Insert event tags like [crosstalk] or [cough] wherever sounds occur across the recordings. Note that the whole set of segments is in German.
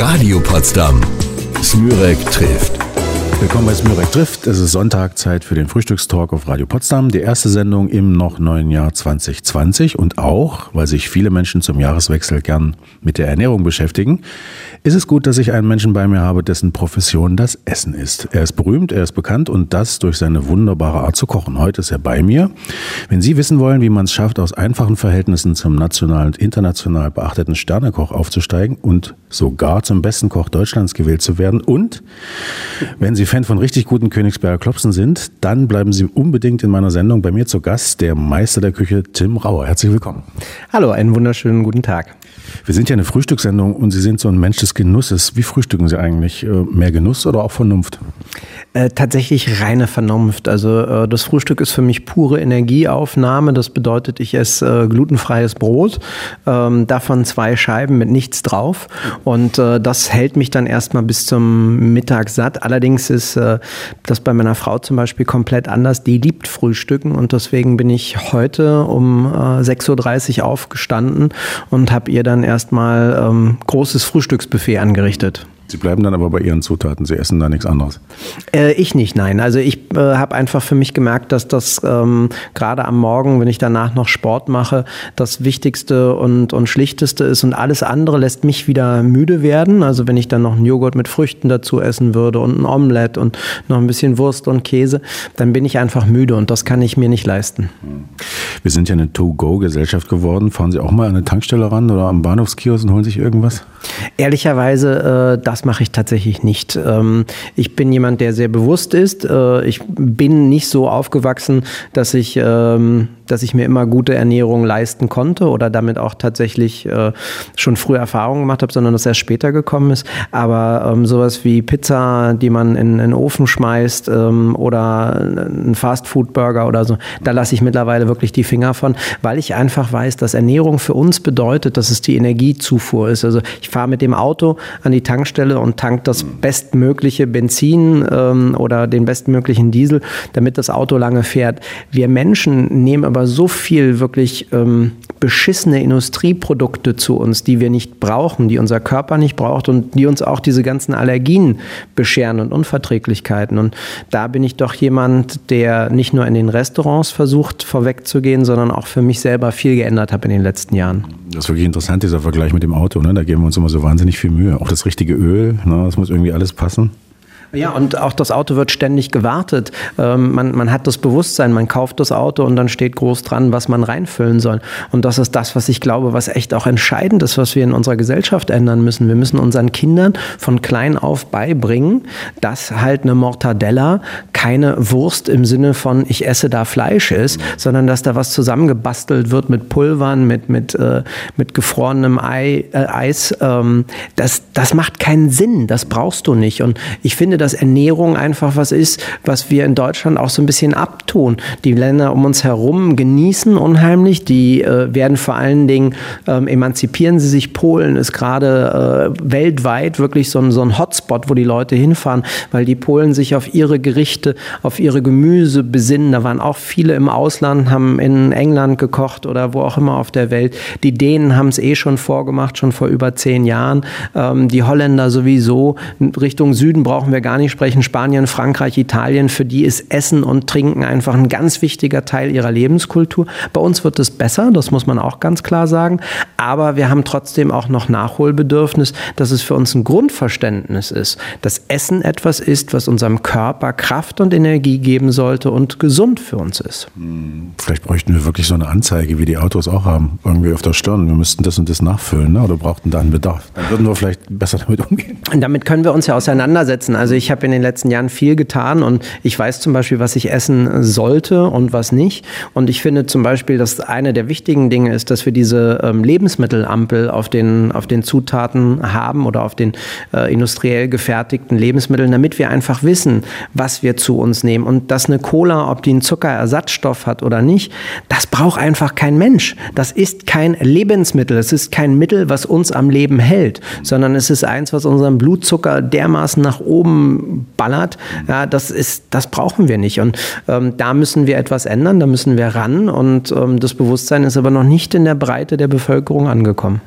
Radio Potsdam. Smürek trifft. Willkommen bei Smürek trifft. Es ist Sonntag, Zeit für den Frühstückstalk auf Radio Potsdam. Die erste Sendung im noch neuen Jahr 2020 und auch, weil sich viele Menschen zum Jahreswechsel gern mit der Ernährung beschäftigen, ist es gut, dass ich einen Menschen bei mir habe, dessen Profession das Essen ist. Er ist berühmt, er ist bekannt und das durch seine wunderbare Art zu kochen. Heute ist er bei mir. Wenn Sie wissen wollen, wie man es schafft, aus einfachen Verhältnissen zum national und international beachteten Sternekoch aufzusteigen und sogar zum besten Koch Deutschlands gewählt zu werden und wenn Sie Fan von richtig guten Königsberger Klopsen sind, dann bleiben Sie unbedingt in meiner Sendung bei mir zu Gast, der Meister der Küche Tim Rauer. Herzlich willkommen. Hallo, einen wunderschönen guten Tag. Wir sind ja eine Frühstückssendung und Sie sind so ein Mensch des Genusses. Wie frühstücken Sie eigentlich? Äh, mehr Genuss oder auch Vernunft? Äh, tatsächlich reine Vernunft. Also äh, das Frühstück ist für mich pure Energieaufnahme. Das bedeutet, ich esse äh, glutenfreies Brot, ähm, davon zwei Scheiben mit nichts drauf. Und äh, das hält mich dann erstmal bis zum Mittag satt. Allerdings ist äh, das bei meiner Frau zum Beispiel komplett anders. Die liebt Frühstücken und deswegen bin ich heute um 6.30 Uhr aufgestanden und habe ihr dann erstmal ähm, großes Frühstücksbuffet angerichtet. Sie bleiben dann aber bei Ihren Zutaten, Sie essen da nichts anderes. Äh, ich nicht, nein. Also ich äh, habe einfach für mich gemerkt, dass das ähm, gerade am Morgen, wenn ich danach noch Sport mache, das Wichtigste und, und Schlichteste ist und alles andere lässt mich wieder müde werden. Also wenn ich dann noch einen Joghurt mit Früchten dazu essen würde und ein Omelett und noch ein bisschen Wurst und Käse, dann bin ich einfach müde und das kann ich mir nicht leisten. Wir sind ja eine To-Go-Gesellschaft geworden. Fahren Sie auch mal an eine Tankstelle ran oder am Bahnhofskiosk und holen sich irgendwas? Ehrlicherweise, äh, das mache ich tatsächlich nicht. Ähm, ich bin jemand, der sehr bewusst ist. Äh, ich bin nicht so aufgewachsen, dass ich, ähm, dass ich mir immer gute Ernährung leisten konnte oder damit auch tatsächlich äh, schon früh Erfahrungen gemacht habe, sondern dass erst später gekommen ist. Aber ähm, sowas wie Pizza, die man in, in den Ofen schmeißt ähm, oder ein Fastfood-Burger oder so, da lasse ich mittlerweile wirklich die Finger von, weil ich einfach weiß, dass Ernährung für uns bedeutet, dass es die Energiezufuhr ist. Also ich fahre mit dem Auto an die Tankstelle und tank das bestmögliche Benzin ähm, oder den bestmöglichen Diesel, damit das Auto lange fährt. Wir Menschen nehmen aber so viel wirklich ähm, beschissene Industrieprodukte zu uns, die wir nicht brauchen, die unser Körper nicht braucht und die uns auch diese ganzen Allergien bescheren und Unverträglichkeiten. Und da bin ich doch jemand, der nicht nur in den Restaurants versucht, vorwegzugehen, sondern auch für mich selber viel geändert habe in den letzten Jahren. Das ist wirklich interessant, dieser Vergleich mit dem Auto. Ne? Da geben wir uns immer so wahnsinnig viel Mühe. Auch das richtige Öl, ne? das muss irgendwie alles passen. Ja, und auch das Auto wird ständig gewartet. Ähm, man, man hat das Bewusstsein, man kauft das Auto und dann steht groß dran, was man reinfüllen soll. Und das ist das, was ich glaube, was echt auch entscheidend ist, was wir in unserer Gesellschaft ändern müssen. Wir müssen unseren Kindern von klein auf beibringen, dass halt eine Mortadella keine Wurst im Sinne von ich esse da Fleisch ist, sondern dass da was zusammengebastelt wird mit Pulvern, mit, mit, äh, mit gefrorenem Ei, äh, Eis. Ähm, das, das macht keinen Sinn, das brauchst du nicht. Und ich finde, dass Ernährung einfach was ist, was wir in Deutschland auch so ein bisschen abtun. Die Länder um uns herum genießen unheimlich, die äh, werden vor allen Dingen, ähm, emanzipieren sie sich. Polen ist gerade äh, weltweit wirklich so ein, so ein Hotspot, wo die Leute hinfahren, weil die Polen sich auf ihre Gerichte, auf ihre Gemüse besinnen. Da waren auch viele im Ausland, haben in England gekocht oder wo auch immer auf der Welt. Die Dänen haben es eh schon vorgemacht, schon vor über zehn Jahren. Ähm, die Holländer sowieso. Richtung Süden brauchen wir gar nicht sprechen, Spanien, Frankreich, Italien, für die ist Essen und Trinken einfach ein ganz wichtiger Teil ihrer Lebenskultur. Bei uns wird es besser, das muss man auch ganz klar sagen, aber wir haben trotzdem auch noch Nachholbedürfnis, dass es für uns ein Grundverständnis ist, dass Essen etwas ist, was unserem Körper Kraft und Energie geben sollte und gesund für uns ist. Hm, vielleicht bräuchten wir wirklich so eine Anzeige, wie die Autos auch haben, irgendwie auf der Stirn. Wir müssten das und das nachfüllen ne? oder brauchten da einen Bedarf. Dann würden wir vielleicht besser damit umgehen. Und damit können wir uns ja auseinandersetzen. Also ich habe in den letzten Jahren viel getan und ich weiß zum Beispiel, was ich essen sollte und was nicht. Und ich finde zum Beispiel, dass eine der wichtigen Dinge ist, dass wir diese ähm, Lebensmittelampel auf den, auf den Zutaten haben oder auf den äh, industriell gefertigten Lebensmitteln, damit wir einfach wissen, was wir zu uns nehmen. Und dass eine Cola, ob die einen Zuckerersatzstoff hat oder nicht, das braucht einfach kein Mensch. Das ist kein Lebensmittel. Es ist kein Mittel, was uns am Leben hält, sondern es ist eins, was unseren Blutzucker dermaßen nach oben ballert, ja, das ist, das brauchen wir nicht. Und ähm, da müssen wir etwas ändern, da müssen wir ran. Und ähm, das Bewusstsein ist aber noch nicht in der Breite der Bevölkerung angekommen.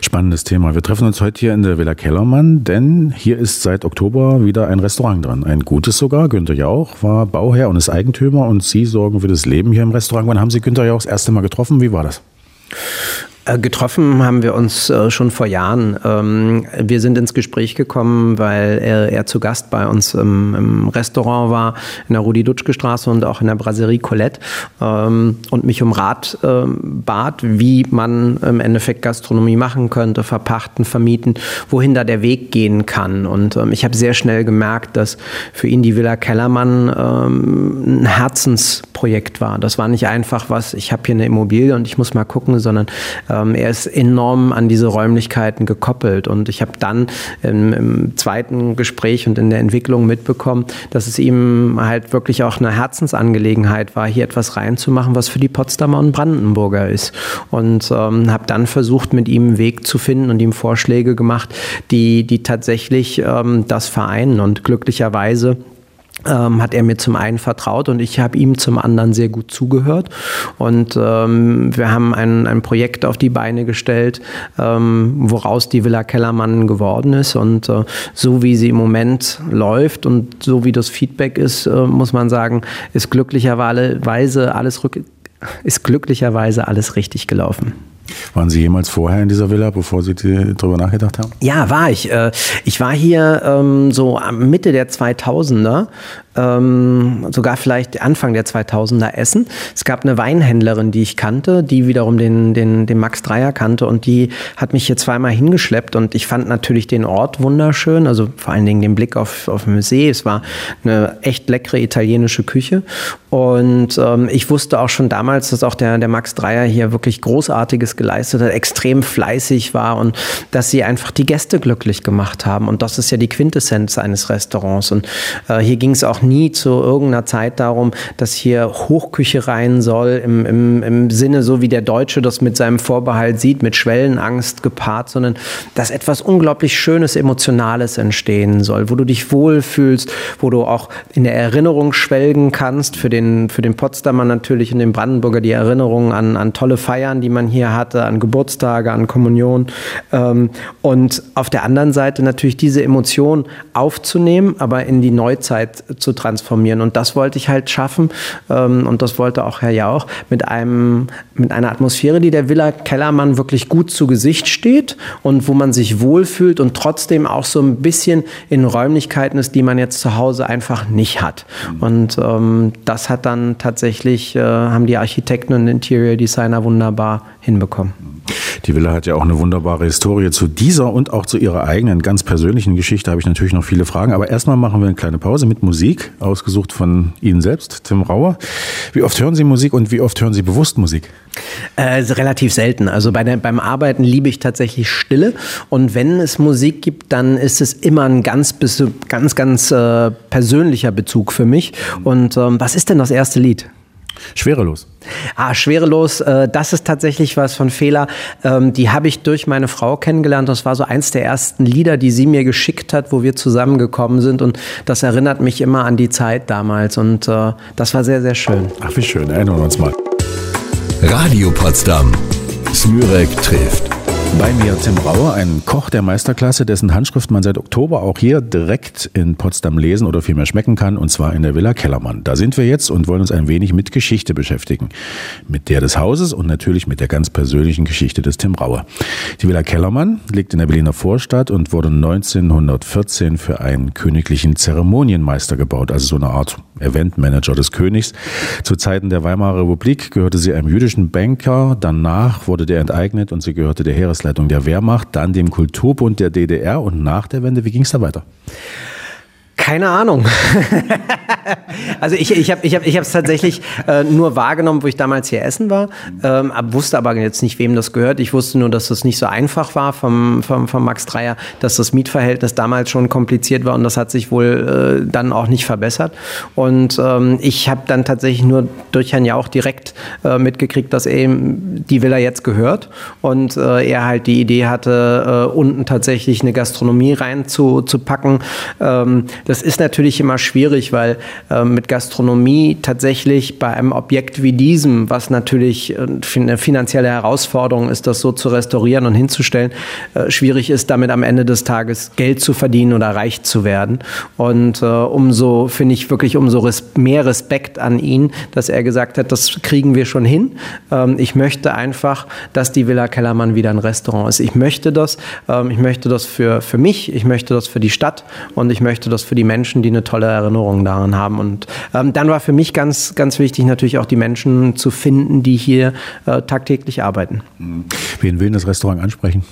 Spannendes Thema. Wir treffen uns heute hier in der Villa Kellermann, denn hier ist seit Oktober wieder ein Restaurant dran. Ein gutes sogar. Günther Jauch war Bauherr und ist Eigentümer und Sie sorgen für das Leben hier im Restaurant. Wann haben Sie Günther Jauch das erste Mal getroffen? Wie war das? Äh, getroffen haben wir uns äh, schon vor Jahren. Ähm, wir sind ins Gespräch gekommen, weil er, er zu Gast bei uns im, im, Restaurant war, in der Rudi-Dutschke-Straße und auch in der Brasserie Colette ähm, und mich um Rat ähm, bat, wie man im Endeffekt Gastronomie machen könnte, verpachten, vermieten, wohin da der Weg gehen kann. Und ich habe sehr schnell gemerkt, dass für ihn die Villa Kellermann ein Herzensprojekt war. Das war nicht einfach was, ich habe hier eine Immobilie und ich muss mal gucken, sondern ähm, er ist enorm an diese Räumlichkeiten gekoppelt. Und ich habe dann im, im, zweiten Gespräch und in der Entwicklung mitbekommen, dass es ihm halt wirklich auch eine Herzensangelegenheit war, hier etwas reinzumachen, was für die Potsdamer und Brandenburger ist. Und ähm, habe dann versucht, mit ihm einen Weg zu finden und ihm Vorschläge gemacht, die, die tatsächlich ähm, das vereinen. Und glücklicherweise ähm, hat er mir zum einen vertraut und ich habe ihm zum anderen sehr gut zugehört. Und ähm, wir haben ein, ein Projekt auf die Beine gestellt, ähm, woraus die Villa Kellermann geworden ist. Und äh, so wie sie im Moment läuft und so wie das Feedback ist, äh, muss man sagen, ist glücklicherweise alles rück ist glücklicherweise alles richtig gelaufen. Waren Sie jemals vorher in dieser Villa, bevor Sie darüber nachgedacht haben? Ja, war ich. Äh, ich war hier ähm, so Mitte der 2000er ähm, sogar vielleicht Anfang der 2000er Essen. Es gab eine Weinhändlerin, die ich kannte, die wiederum den, den, den Max Dreier kannte und die hat mich hier zweimal hingeschleppt und ich fand natürlich den Ort wunderschön, also vor allen Dingen den Blick auf, auf den See. Es war eine echt leckere italienische Küche und ähm, ich wusste auch schon damals, dass auch der, der Max Dreier hier wirklich Großartiges geleistet hat, extrem fleißig war und dass sie einfach die Gäste glücklich gemacht haben und das ist ja die Quintessenz eines Restaurants und äh, hier ging es auch nie zu irgendeiner Zeit darum, dass hier Hochküche rein soll, im, im, im Sinne, so wie der Deutsche das mit seinem Vorbehalt sieht, mit Schwellenangst gepaart, sondern dass etwas unglaublich Schönes, Emotionales entstehen soll, wo du dich wohlfühlst, wo du auch in der Erinnerung schwelgen kannst, für den, für den Potsdamer natürlich und den Brandenburger die Erinnerung an, an tolle Feiern, die man hier hatte, an Geburtstage, an Kommunion. Ähm, und auf der anderen Seite natürlich diese Emotion aufzunehmen, aber in die Neuzeit zu transformieren. Und das wollte ich halt schaffen. Ähm, und das wollte auch Herr Jauch mit einem, mit einer Atmosphäre, die der Villa Kellermann wirklich gut zu Gesicht steht und wo man sich wohlfühlt und trotzdem auch so ein bisschen in Räumlichkeiten ist, die man jetzt zu Hause einfach nicht hat. Und ähm, das hat dann tatsächlich, äh, haben die Architekten und Interior Designer wunderbar hinbekommen. Die Villa hat ja auch eine wunderbare Historie. Zu dieser und auch zu ihrer eigenen ganz persönlichen Geschichte habe ich natürlich noch viele Fragen. Aber erstmal machen wir eine kleine Pause mit Musik, ausgesucht von Ihnen selbst, Tim Rauer. Wie oft hören Sie Musik und wie oft hören Sie bewusst Musik? Äh, relativ selten. Also bei der, beim Arbeiten liebe ich tatsächlich Stille. Und wenn es Musik gibt, dann ist es immer ein ganz, ganz, ganz äh, persönlicher Bezug für mich. Und ähm, was ist denn das erste Lied? Schwerelos. Ah, schwerelos, äh, das ist tatsächlich was von Fehler. Ähm, die habe ich durch meine Frau kennengelernt. Das war so eins der ersten Lieder, die sie mir geschickt hat, wo wir zusammengekommen sind. Und das erinnert mich immer an die Zeit damals. Und äh, das war sehr, sehr schön. Ach, wie schön. Erinnern wir uns mal. Radio Potsdam. Smürek trifft. Bei mir Tim Rauer, ein Koch der Meisterklasse, dessen Handschrift man seit Oktober auch hier direkt in Potsdam lesen oder vielmehr schmecken kann, und zwar in der Villa Kellermann. Da sind wir jetzt und wollen uns ein wenig mit Geschichte beschäftigen. Mit der des Hauses und natürlich mit der ganz persönlichen Geschichte des Tim Rauer. Die Villa Kellermann liegt in der Berliner Vorstadt und wurde 1914 für einen königlichen Zeremonienmeister gebaut, also so eine Art Eventmanager des Königs. Zu Zeiten der Weimarer Republik gehörte sie einem jüdischen Banker, danach wurde der enteignet und sie gehörte der Heeres Reichsleitung der Wehrmacht, dann dem Kulturbund der DDR und nach der Wende, wie ging es da weiter? Keine Ahnung. [laughs] also ich, ich habe es ich hab, ich tatsächlich äh, nur wahrgenommen, wo ich damals hier essen war, ähm, wusste aber jetzt nicht, wem das gehört. Ich wusste nur, dass das nicht so einfach war vom, vom, vom Max Dreier, dass das Mietverhältnis damals schon kompliziert war und das hat sich wohl äh, dann auch nicht verbessert. Und ähm, ich habe dann tatsächlich nur durch Herrn Jauch direkt äh, mitgekriegt, dass eben die Villa jetzt gehört und äh, er halt die Idee hatte, äh, unten tatsächlich eine Gastronomie reinzupacken. Ähm, das ist natürlich immer schwierig, weil äh, mit Gastronomie tatsächlich bei einem Objekt wie diesem, was natürlich äh, eine finanzielle Herausforderung ist, das so zu restaurieren und hinzustellen, äh, schwierig ist, damit am Ende des Tages Geld zu verdienen oder reich zu werden. Und äh, umso, finde ich wirklich umso res mehr Respekt an ihn, dass er gesagt hat, das kriegen wir schon hin. Ähm, ich möchte einfach, dass die Villa Kellermann wieder ein Restaurant ist. Ich möchte das. Ähm, ich möchte das für, für mich, ich möchte das für die Stadt und ich möchte das für die Menschen, die eine tolle Erinnerung daran haben. Und ähm, dann war für mich ganz, ganz wichtig, natürlich auch die Menschen zu finden, die hier äh, tagtäglich arbeiten. Wen will das Restaurant ansprechen?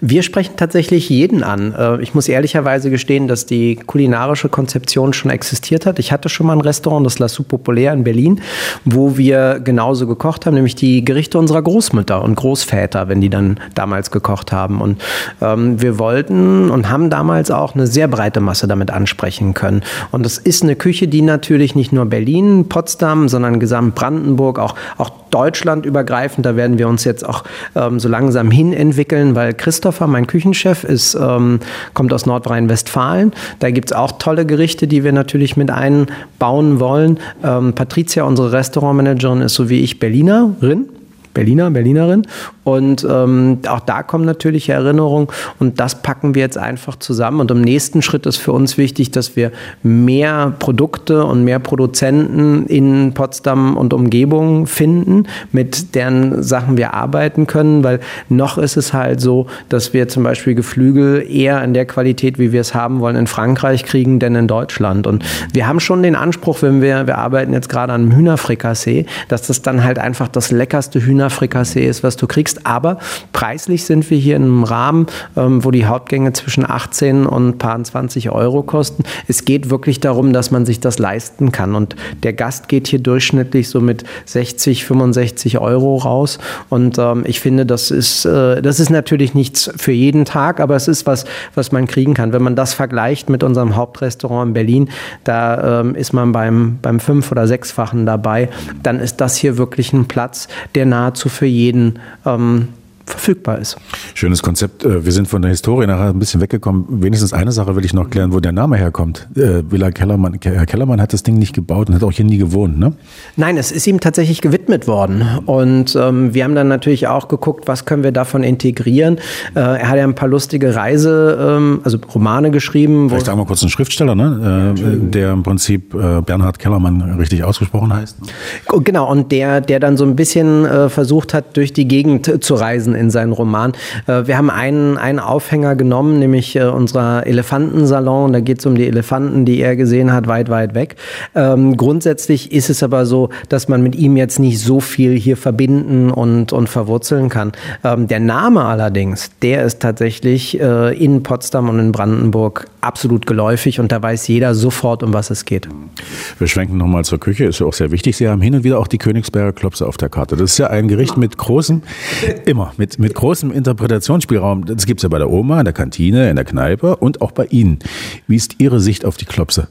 Wir sprechen tatsächlich jeden an. Äh, ich muss ehrlicherweise gestehen, dass die kulinarische Konzeption schon existiert hat. Ich hatte schon mal ein Restaurant, das La Soupe Populaire in Berlin, wo wir genauso gekocht haben, nämlich die Gerichte unserer Großmütter und Großväter, wenn die dann damals gekocht haben. Und ähm, wir wollten und haben damals auch eine sehr breite Masse damit ansprechen können. Und das ist eine Küche, die natürlich nicht nur Berlin, Potsdam, sondern gesamt Brandenburg, auch, auch Deutschland übergreifend, da werden wir uns jetzt auch ähm, so langsam hin entwickeln, weil Christopher, mein Küchenchef, ist, ähm, kommt aus Nordrhein-Westfalen. Da gibt es auch tolle Gerichte, die wir natürlich mit einbauen wollen. Ähm, Patricia, unsere Restaurantmanagerin, ist so wie ich Berlinerin. Berliner, Berlinerin. Und ähm, auch da kommen natürlich Erinnerungen und das packen wir jetzt einfach zusammen. Und im nächsten Schritt ist für uns wichtig, dass wir mehr Produkte und mehr Produzenten in Potsdam und Umgebung finden, mit deren Sachen wir arbeiten können, weil noch ist es halt so, dass wir zum Beispiel Geflügel eher in der Qualität, wie wir es haben wollen, in Frankreich kriegen, denn in Deutschland. Und wir haben schon den Anspruch, wenn wir, wir arbeiten jetzt gerade an einem Hühnerfrikassee, dass das dann halt einfach das leckerste Hühnerfrikassee ist, was du kriegst. Aber preislich sind wir hier in einem Rahmen, ähm, wo die Hauptgänge zwischen 18 und paar 20 Euro kosten. Es geht wirklich darum, dass man sich das leisten kann. Und der Gast geht hier durchschnittlich so mit 60, 65 Euro raus. Und ähm, ich finde, das ist, äh, das ist natürlich nichts für jeden Tag, aber es ist was, was man kriegen kann. Wenn man das vergleicht mit unserem Hauptrestaurant in Berlin, da ähm, ist man beim, beim fünf- oder sechsfachen dabei, dann ist das hier wirklich ein Platz, der nahezu für jeden ähm, verfügbar ist. Schönes Konzept. Äh, wir sind von der Historie nachher ein bisschen weggekommen. Wenigstens eine Sache will ich noch klären, wo der Name herkommt. Äh, Villa Kellermann. Herr Kellermann hat das Ding nicht gebaut und hat auch hier nie gewohnt, ne? Nein, es ist ihm tatsächlich gewidmet worden. Und ähm, wir haben dann natürlich auch geguckt, was können wir davon integrieren. Äh, er hat ja ein paar lustige Reise, ähm, also Romane geschrieben. Vielleicht sagen wir kurz einen Schriftsteller, ne? Äh, der im Prinzip äh, Bernhard Kellermann richtig ausgesprochen heißt. Genau, und der, der dann so ein bisschen äh, versucht hat, durch die Gegend zu reisen in seinen Roman. Äh, wir haben einen, einen Aufhänger genommen, nämlich äh, unser Elefantensalon. Da geht es um die Elefanten, die er gesehen hat, weit, weit weg. Ähm, grundsätzlich ist es aber so, dass man mit ihm jetzt nicht so viel hier verbinden und, und verwurzeln kann. Ähm, der Name allerdings, der ist tatsächlich äh, in Potsdam und in Brandenburg absolut geläufig und da weiß jeder sofort, um was es geht. Wir schwenken nochmal zur Küche, ist ja auch sehr wichtig. Sie haben hin und wieder auch die Königsberger Klopse auf der Karte. Das ist ja ein Gericht mit großem, immer, mit mit, großem Interpretationsspielraum. Das gibt es ja bei der Oma, in der Kantine, in der Kneipe und auch bei Ihnen. Wie ist Ihre Sicht auf die Klopse?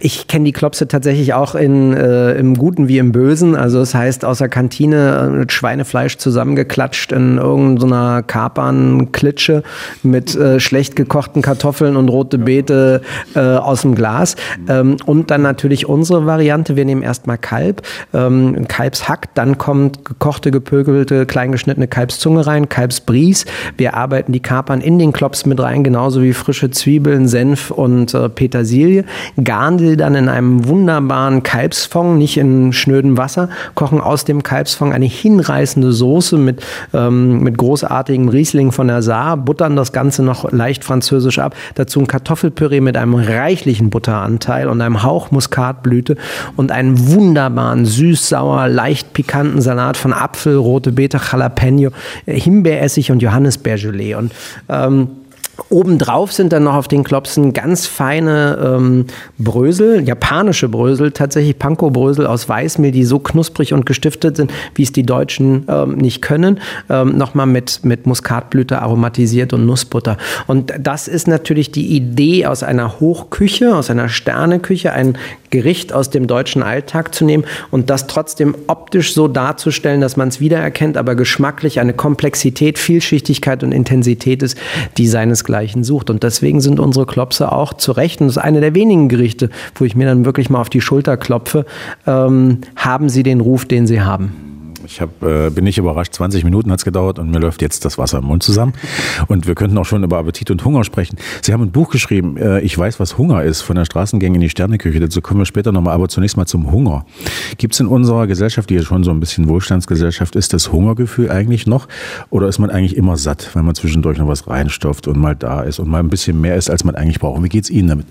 Ich kenne die Klopse tatsächlich auch in, äh, im Guten wie im Bösen. Also das heißt, aus der Kantine mit Schweinefleisch zusammengeklatscht in irgendeiner Kapernklitsche mit äh, schlecht gekochten Kartoffeln und rote Beete äh, aus dem Glas. Ähm, und dann natürlich unsere Variante. Wir nehmen erstmal Kalb, ähm, Kalbshack, dann kommt gekochte, gepökelte, kleingeschnittene Kalbszunge rein, Kalbsbries. Wir arbeiten die Kapern in den Klops mit rein, genauso wie frische Zwiebeln, Senf und äh, Petersilie. Garn sie dann in einem wunderbaren Kalbsfond, nicht in schnödem Wasser, kochen aus dem Kalbsfond eine hinreißende Soße mit, ähm, mit großartigem Riesling von der Saar, buttern das Ganze noch leicht französisch ab. Dazu ein Kartoffelpüree mit einem reichlichen Butteranteil und einem Hauch Muskatblüte und einen wunderbaren süß-sauer, leicht pikanten Salat von Apfel, rote Beete, Jalapeno, Himbeeressig und Johannisbeergelee. Und ähm, Obendrauf sind dann noch auf den Klopsen ganz feine ähm, Brösel, japanische Brösel, tatsächlich Panko-Brösel aus Weißmehl, die so knusprig und gestiftet sind, wie es die Deutschen ähm, nicht können. Ähm, Nochmal mit, mit Muskatblüte aromatisiert und Nussbutter. Und das ist natürlich die Idee aus einer Hochküche, aus einer Sterneküche, ein Gericht aus dem deutschen Alltag zu nehmen und das trotzdem optisch so darzustellen, dass man es wiedererkennt, aber geschmacklich eine Komplexität, Vielschichtigkeit und Intensität ist, die seinesgleichen sucht. Und deswegen sind unsere Klopse auch zu Recht, und das ist eine der wenigen Gerichte, wo ich mir dann wirklich mal auf die Schulter klopfe, ähm, haben sie den Ruf, den sie haben. Ich hab, äh, bin nicht überrascht, 20 Minuten hat es gedauert und mir läuft jetzt das Wasser im Mund zusammen. Und wir könnten auch schon über Appetit und Hunger sprechen. Sie haben ein Buch geschrieben, äh, ich weiß, was Hunger ist, von der Straßengänge in die Sterneküche. Dazu kommen wir später nochmal, aber zunächst mal zum Hunger. Gibt es in unserer Gesellschaft, die ja schon so ein bisschen Wohlstandsgesellschaft ist, das Hungergefühl eigentlich noch? Oder ist man eigentlich immer satt, wenn man zwischendurch noch was reinstopft und mal da ist und mal ein bisschen mehr ist, als man eigentlich braucht? Wie geht es Ihnen damit?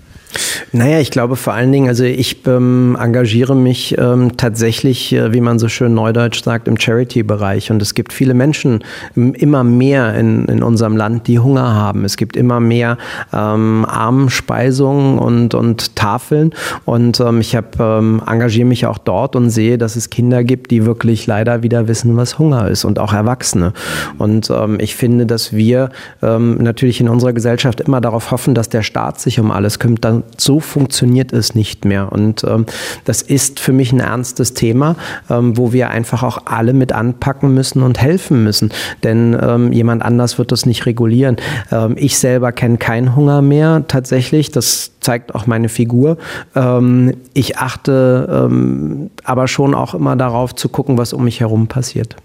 Naja, ich glaube vor allen Dingen, also ich ähm, engagiere mich ähm, tatsächlich, äh, wie man so schön neudeutsch sagt, im Charity-Bereich. Und es gibt viele Menschen immer mehr in, in unserem Land, die Hunger haben. Es gibt immer mehr ähm, Armspeisungen und, und Tafeln. Und ähm, ich hab, ähm, engagiere mich auch dort und sehe, dass es Kinder gibt, die wirklich leider wieder wissen, was Hunger ist und auch Erwachsene. Und ähm, ich finde, dass wir ähm, natürlich in unserer Gesellschaft immer darauf hoffen, dass der Staat sich um alles kümmert. So funktioniert es nicht mehr. Und ähm, das ist für mich ein ernstes Thema, ähm, wo wir einfach auch alle mit anpacken müssen und helfen müssen. Denn ähm, jemand anders wird das nicht regulieren. Ähm, ich selber kenne keinen Hunger mehr tatsächlich. Das zeigt auch meine Figur. Ähm, ich achte ähm, aber schon auch immer darauf zu gucken, was um mich herum passiert.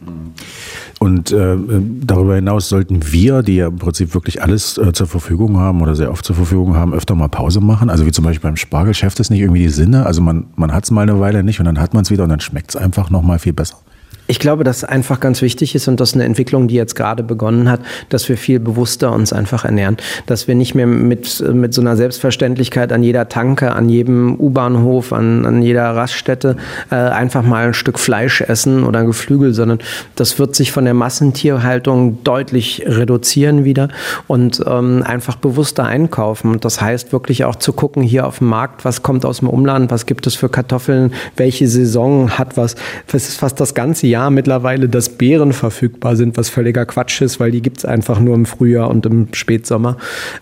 Und äh, darüber hinaus sollten wir, die ja im Prinzip wirklich alles äh, zur Verfügung haben oder sehr oft zur Verfügung haben, öfter mal Pause machen. Also wie zum Beispiel beim Spargel schafft es nicht irgendwie die Sinne. Also man, man hat es mal eine Weile nicht und dann hat man es wieder und dann schmeckt es einfach noch mal viel besser. Ich glaube, dass einfach ganz wichtig ist und das ist eine Entwicklung, die jetzt gerade begonnen hat, dass wir viel bewusster uns einfach ernähren. Dass wir nicht mehr mit, mit so einer Selbstverständlichkeit an jeder Tanke, an jedem U-Bahnhof, an, an jeder Raststätte äh, einfach mal ein Stück Fleisch essen oder ein Geflügel, sondern das wird sich von der Massentierhaltung deutlich reduzieren wieder und ähm, einfach bewusster einkaufen. Und das heißt wirklich auch zu gucken hier auf dem Markt, was kommt aus dem Umland, was gibt es für Kartoffeln, welche Saison hat was. Das ist fast das ganze Jahr mittlerweile, dass Beeren verfügbar sind, was völliger Quatsch ist, weil die gibt es einfach nur im Frühjahr und im Spätsommer.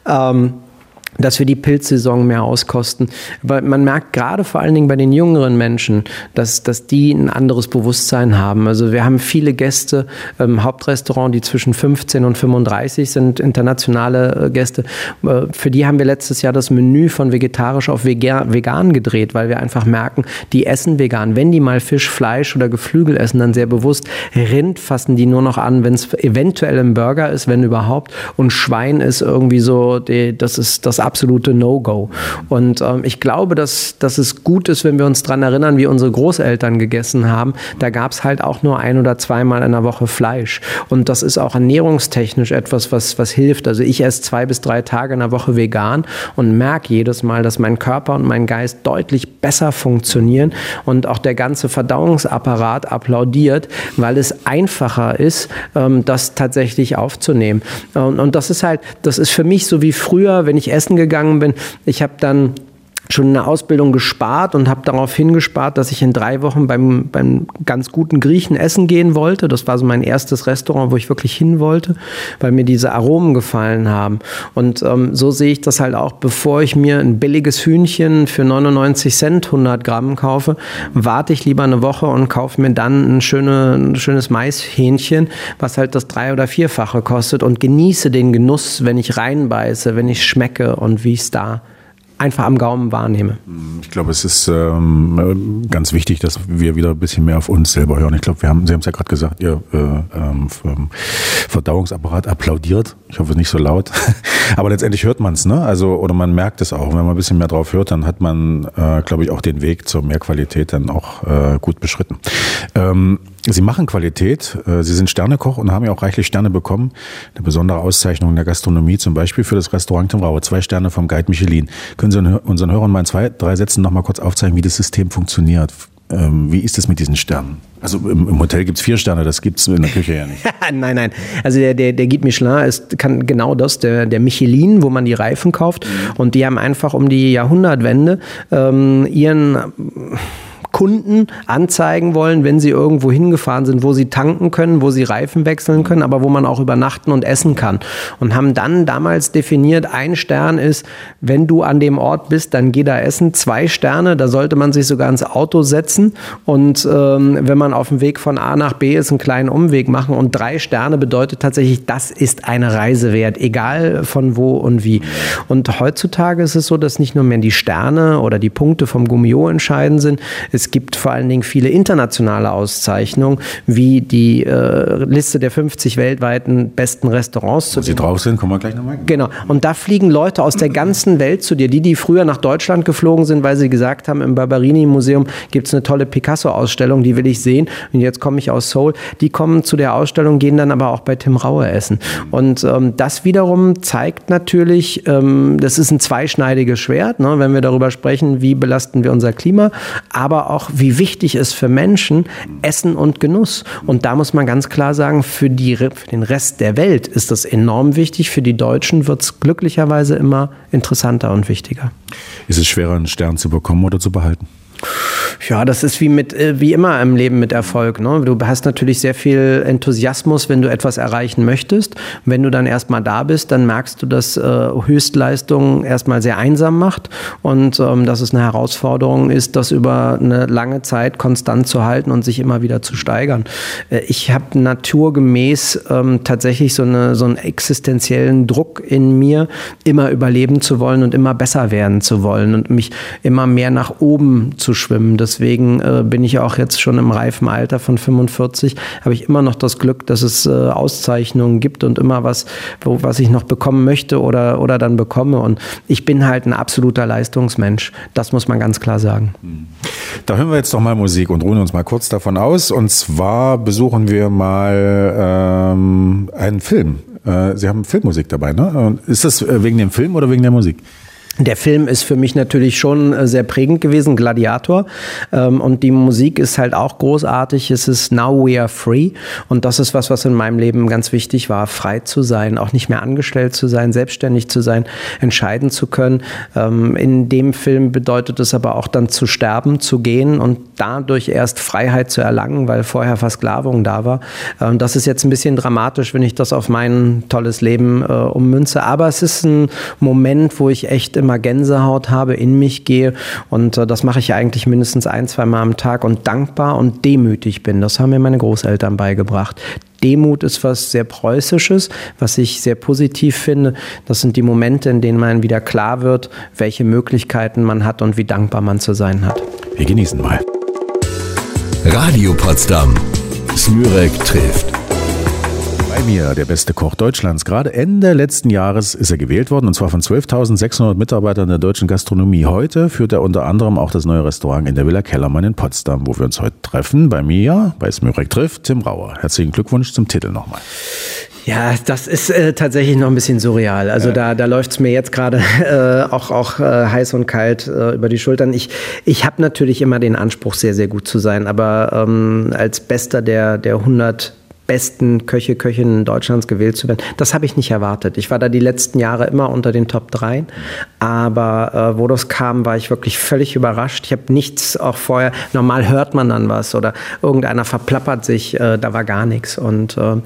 Ähm, dass wir die Pilzsaison mehr auskosten. Weil man merkt gerade vor allen Dingen bei den jüngeren Menschen, dass, dass die ein anderes Bewusstsein haben. Also wir haben viele Gäste im Hauptrestaurant, die zwischen 15 und 35 sind, internationale äh, Gäste. Äh, für die haben wir letztes Jahr das Menü von vegetarisch auf vegan gedreht, weil wir einfach merken, die essen vegan. Wenn die mal Fisch, Fleisch oder Geflügel essen, dann sehr bewusst. Rind fassen die nur noch an, wenn es eventuell im Burger ist, wenn überhaupt. Und Schwein ist irgendwie so, das ist das absolute No-Go. Und ähm, ich glaube, dass, dass es gut ist, wenn wir uns daran erinnern, wie unsere Großeltern gegessen haben. Da gab es halt auch nur ein oder zweimal in der Woche Fleisch. Und das ist auch ernährungstechnisch etwas, was, was hilft. Also ich esse zwei bis drei Tage in der Woche vegan und merke jedes Mal, dass mein Körper und mein Geist deutlich besser funktionieren und auch der ganze Verdauungsapparat applaudiert, weil es einfacher ist, ähm, das tatsächlich aufzunehmen. Und, und das ist halt, das ist für mich so wie früher, wenn ich essen gegangen bin. Ich habe dann schon in der Ausbildung gespart und habe darauf hingespart, dass ich in drei Wochen beim, beim ganz guten Griechen essen gehen wollte. Das war so mein erstes Restaurant, wo ich wirklich hin wollte, weil mir diese Aromen gefallen haben. Und ähm, so sehe ich das halt auch, bevor ich mir ein billiges Hühnchen für 99 Cent 100 Gramm kaufe, warte ich lieber eine Woche und kaufe mir dann ein, schöne, ein schönes Maishähnchen, was halt das drei- oder vierfache kostet und genieße den Genuss, wenn ich reinbeiße, wenn ich schmecke und wie es da einfach am Gaumen wahrnehme. Ich glaube, es ist ähm, ganz wichtig, dass wir wieder ein bisschen mehr auf uns selber hören. Ich glaube, wir haben, Sie haben es ja gerade gesagt, Ihr äh, ähm, Verdauungsapparat applaudiert. Ich hoffe nicht so laut. [laughs] Aber letztendlich hört man es, ne? Also, oder man merkt es auch. Wenn man ein bisschen mehr drauf hört, dann hat man, äh, glaube ich, auch den Weg zur Mehrqualität dann auch äh, gut beschritten. Ähm, Sie machen Qualität. Äh, Sie sind Sternekoch und haben ja auch reichlich Sterne bekommen. Eine besondere Auszeichnung in der Gastronomie, zum Beispiel für das Restaurant Tim Raue. Zwei Sterne vom Guide Michelin. Können Sie unseren Hörern mal in zwei, drei Sätzen nochmal kurz aufzeigen, wie das System funktioniert? Ähm, wie ist es mit diesen Sternen? Also im, im Hotel gibt es vier Sterne, das gibt es in der Küche ja nicht. [laughs] nein, nein. Also der, der, der Guide Michelin ist, kann genau das, der, der Michelin, wo man die Reifen kauft. Und die haben einfach um die Jahrhundertwende ähm, ihren Kunden anzeigen wollen, wenn sie irgendwo hingefahren sind, wo sie tanken können, wo sie Reifen wechseln können, aber wo man auch übernachten und essen kann. Und haben dann damals definiert, ein Stern ist, wenn du an dem Ort bist, dann geh da essen. Zwei Sterne, da sollte man sich sogar ins Auto setzen und ähm, wenn man auf dem Weg von A nach B ist, einen kleinen Umweg machen. Und drei Sterne bedeutet tatsächlich, das ist eine Reise wert, egal von wo und wie. Und heutzutage ist es so, dass nicht nur mehr die Sterne oder die Punkte vom Gummio entscheidend sind. Es gibt vor allen Dingen viele internationale Auszeichnungen, wie die äh, Liste der 50 weltweiten besten Restaurants. Wo sie drauf sind, kommen wir gleich nochmal. Genau. Und da fliegen Leute aus der [clears throat] ganzen Welt zu dir. Die, die früher nach Deutschland geflogen sind, weil sie gesagt haben, im Barberini-Museum gibt es eine tolle Picasso-Ausstellung, die will ich sehen. Und jetzt komme ich aus Seoul. Die kommen zu der Ausstellung, gehen dann aber auch bei Tim Raue essen. Und ähm, das wiederum zeigt natürlich, ähm, das ist ein zweischneidiges Schwert, ne, wenn wir darüber sprechen, wie belasten wir unser Klima, aber auch wie wichtig ist für Menschen Essen und Genuss. Und da muss man ganz klar sagen, für, die, für den Rest der Welt ist das enorm wichtig. Für die Deutschen wird es glücklicherweise immer interessanter und wichtiger. Ist es schwerer, einen Stern zu bekommen oder zu behalten? Ja, das ist wie mit äh, wie immer im Leben mit Erfolg. Ne? Du hast natürlich sehr viel Enthusiasmus, wenn du etwas erreichen möchtest. Wenn du dann erstmal da bist, dann merkst du, dass äh, Höchstleistung erstmal sehr einsam macht und ähm, dass es eine Herausforderung ist, das über eine lange Zeit konstant zu halten und sich immer wieder zu steigern. Äh, ich habe naturgemäß ähm, tatsächlich so, eine, so einen existenziellen Druck in mir, immer überleben zu wollen und immer besser werden zu wollen und mich immer mehr nach oben zu schwimmen. Deswegen äh, bin ich auch jetzt schon im reifen Alter von 45, habe ich immer noch das Glück, dass es äh, Auszeichnungen gibt und immer was, wo, was ich noch bekommen möchte oder, oder dann bekomme. Und ich bin halt ein absoluter Leistungsmensch. Das muss man ganz klar sagen. Da hören wir jetzt doch mal Musik und ruhen uns mal kurz davon aus. Und zwar besuchen wir mal ähm, einen Film. Äh, Sie haben Filmmusik dabei, ne? Ist das äh, wegen dem Film oder wegen der Musik? Der Film ist für mich natürlich schon äh, sehr prägend gewesen, Gladiator. Ähm, und die Musik ist halt auch großartig. Es ist Now We Are Free. Und das ist was, was in meinem Leben ganz wichtig war, frei zu sein, auch nicht mehr angestellt zu sein, selbstständig zu sein, entscheiden zu können. Ähm, in dem Film bedeutet es aber auch dann zu sterben, zu gehen und dadurch erst Freiheit zu erlangen, weil vorher Versklavung da war. Ähm, das ist jetzt ein bisschen dramatisch, wenn ich das auf mein tolles Leben äh, ummünze. Aber es ist ein Moment, wo ich echt immer Gänsehaut habe, in mich gehe. Und äh, das mache ich eigentlich mindestens ein, zwei Mal am Tag und dankbar und demütig bin. Das haben mir meine Großeltern beigebracht. Demut ist was sehr Preußisches, was ich sehr positiv finde. Das sind die Momente, in denen man wieder klar wird, welche Möglichkeiten man hat und wie dankbar man zu sein hat. Wir genießen mal. Radio Potsdam. Smürek trifft. Bei mir, der beste Koch Deutschlands. Gerade Ende letzten Jahres ist er gewählt worden, und zwar von 12.600 Mitarbeitern der deutschen Gastronomie. Heute führt er unter anderem auch das neue Restaurant in der Villa Kellermann in Potsdam, wo wir uns heute treffen. Bei mir, bei Smürek trifft, Tim Rauer. Herzlichen Glückwunsch zum Titel nochmal. Ja, das ist äh, tatsächlich noch ein bisschen surreal. Also ja. da, da läuft es mir jetzt gerade äh, auch, auch äh, heiß und kalt äh, über die Schultern. Ich, ich habe natürlich immer den Anspruch, sehr, sehr gut zu sein, aber ähm, als Bester der, der 100 besten Köche, Köchinnen Deutschlands gewählt zu werden. Das habe ich nicht erwartet. Ich war da die letzten Jahre immer unter den Top 3, aber äh, wo das kam, war ich wirklich völlig überrascht. Ich habe nichts auch vorher, normal hört man dann was oder irgendeiner verplappert sich, äh, da war gar nichts und äh,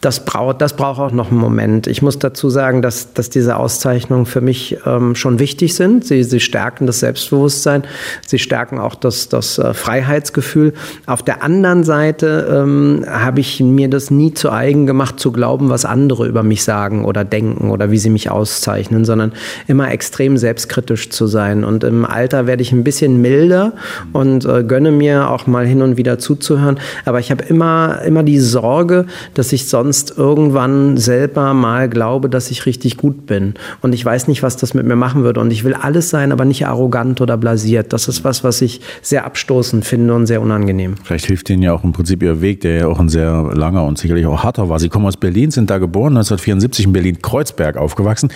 das braucht das braucht auch noch einen Moment. Ich muss dazu sagen, dass, dass diese Auszeichnungen für mich ähm, schon wichtig sind. Sie, sie stärken das Selbstbewusstsein, sie stärken auch das, das äh, Freiheitsgefühl. Auf der anderen Seite ähm, habe ich mir mir das nie zu eigen gemacht, zu glauben, was andere über mich sagen oder denken oder wie sie mich auszeichnen, sondern immer extrem selbstkritisch zu sein. Und im Alter werde ich ein bisschen milder und äh, gönne mir auch mal hin und wieder zuzuhören. Aber ich habe immer, immer die Sorge, dass ich sonst irgendwann selber mal glaube, dass ich richtig gut bin. Und ich weiß nicht, was das mit mir machen würde. Und ich will alles sein, aber nicht arrogant oder blasiert. Das ist was, was ich sehr abstoßend finde und sehr unangenehm. Vielleicht hilft Ihnen ja auch im Prinzip Ihr Weg, der ja auch ein sehr langer langer und sicherlich auch harter war. Sie kommen aus Berlin, sind da geboren, 1974 in Berlin-Kreuzberg aufgewachsen.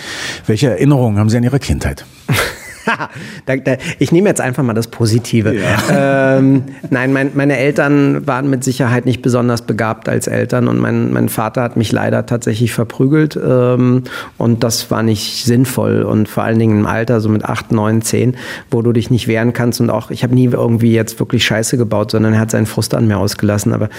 Welche Erinnerungen haben Sie an Ihre Kindheit? [laughs] [laughs] ich nehme jetzt einfach mal das Positive. Ja. Ähm, nein, mein, meine Eltern waren mit Sicherheit nicht besonders begabt als Eltern und mein, mein Vater hat mich leider tatsächlich verprügelt ähm, und das war nicht sinnvoll und vor allen Dingen im Alter, so mit 8, 9, 10, wo du dich nicht wehren kannst und auch, ich habe nie irgendwie jetzt wirklich Scheiße gebaut, sondern er hat seinen Frust an mir ausgelassen. Aber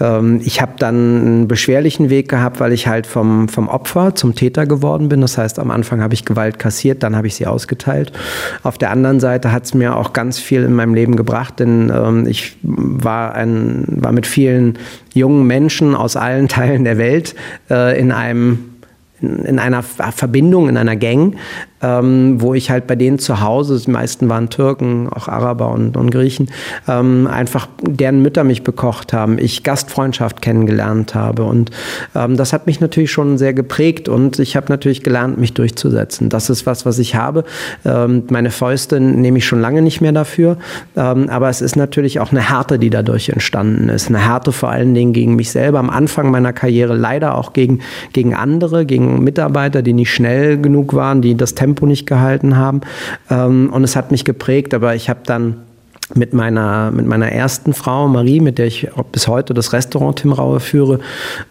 ähm, ich habe dann einen beschwerlichen Weg gehabt, weil ich halt vom, vom Opfer zum Täter geworden bin. Das heißt, am Anfang habe ich Gewalt kassiert, dann habe ich sie ausgeteilt. Auf der anderen Seite hat es mir auch ganz viel in meinem Leben gebracht, denn ähm, ich war, ein, war mit vielen jungen Menschen aus allen [laughs] Teilen der Welt äh, in einem in einer Verbindung, in einer Gang, ähm, wo ich halt bei denen zu Hause, die meisten waren Türken, auch Araber und, und Griechen, ähm, einfach deren Mütter mich bekocht haben, ich Gastfreundschaft kennengelernt habe und ähm, das hat mich natürlich schon sehr geprägt und ich habe natürlich gelernt, mich durchzusetzen. Das ist was, was ich habe. Ähm, meine Fäuste nehme ich schon lange nicht mehr dafür, ähm, aber es ist natürlich auch eine Härte, die dadurch entstanden ist. Eine Härte vor allen Dingen gegen mich selber am Anfang meiner Karriere, leider auch gegen, gegen andere, gegen Mitarbeiter, die nicht schnell genug waren, die das Tempo Tempo nicht gehalten haben. Ähm, und es hat mich geprägt, aber ich habe dann mit meiner, mit meiner ersten Frau, Marie, mit der ich bis heute das Restaurant Tim Raue führe,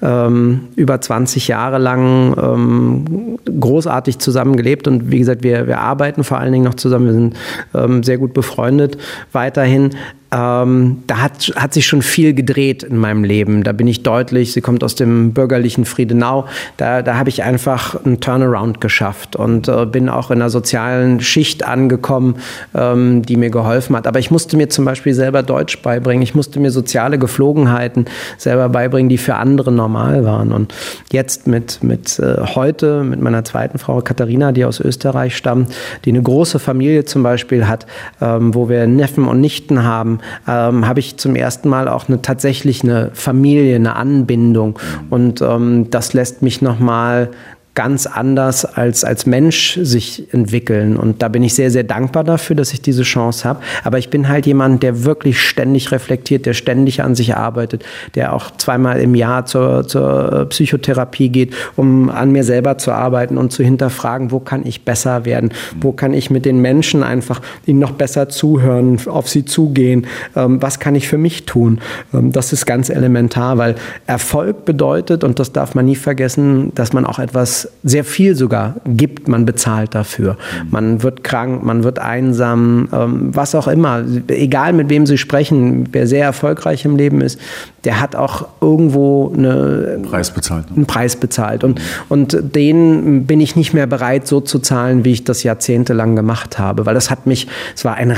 ähm, über 20 Jahre lang ähm, großartig zusammengelebt. Und wie gesagt, wir, wir arbeiten vor allen Dingen noch zusammen. Wir sind ähm, sehr gut befreundet weiterhin. Ähm, da hat, hat sich schon viel gedreht in meinem Leben. Da bin ich deutlich, sie kommt aus dem bürgerlichen Friedenau, da, da habe ich einfach einen Turnaround geschafft und äh, bin auch in einer sozialen Schicht angekommen, ähm, die mir geholfen hat. Aber ich musste mir zum Beispiel selber Deutsch beibringen, ich musste mir soziale Geflogenheiten selber beibringen, die für andere normal waren. Und jetzt mit, mit äh, heute, mit meiner zweiten Frau Katharina, die aus Österreich stammt, die eine große Familie zum Beispiel hat, ähm, wo wir Neffen und Nichten haben, ähm, habe ich zum ersten Mal auch eine tatsächlich eine Familie, eine Anbindung. Und ähm, das lässt mich nochmal ganz anders als, als Mensch sich entwickeln. Und da bin ich sehr, sehr dankbar dafür, dass ich diese Chance habe. Aber ich bin halt jemand, der wirklich ständig reflektiert, der ständig an sich arbeitet, der auch zweimal im Jahr zur, zur Psychotherapie geht, um an mir selber zu arbeiten und zu hinterfragen, wo kann ich besser werden, wo kann ich mit den Menschen einfach ihnen noch besser zuhören, auf sie zugehen, ähm, was kann ich für mich tun. Ähm, das ist ganz elementar, weil Erfolg bedeutet, und das darf man nie vergessen, dass man auch etwas sehr viel sogar gibt, man bezahlt dafür. Man wird krank, man wird einsam, ähm, was auch immer. Egal mit wem Sie sprechen, wer sehr erfolgreich im Leben ist, der hat auch irgendwo eine, Preis bezahlt, ne? einen Preis bezahlt. Und, und den bin ich nicht mehr bereit, so zu zahlen, wie ich das jahrzehntelang gemacht habe. Weil das hat mich, es war ein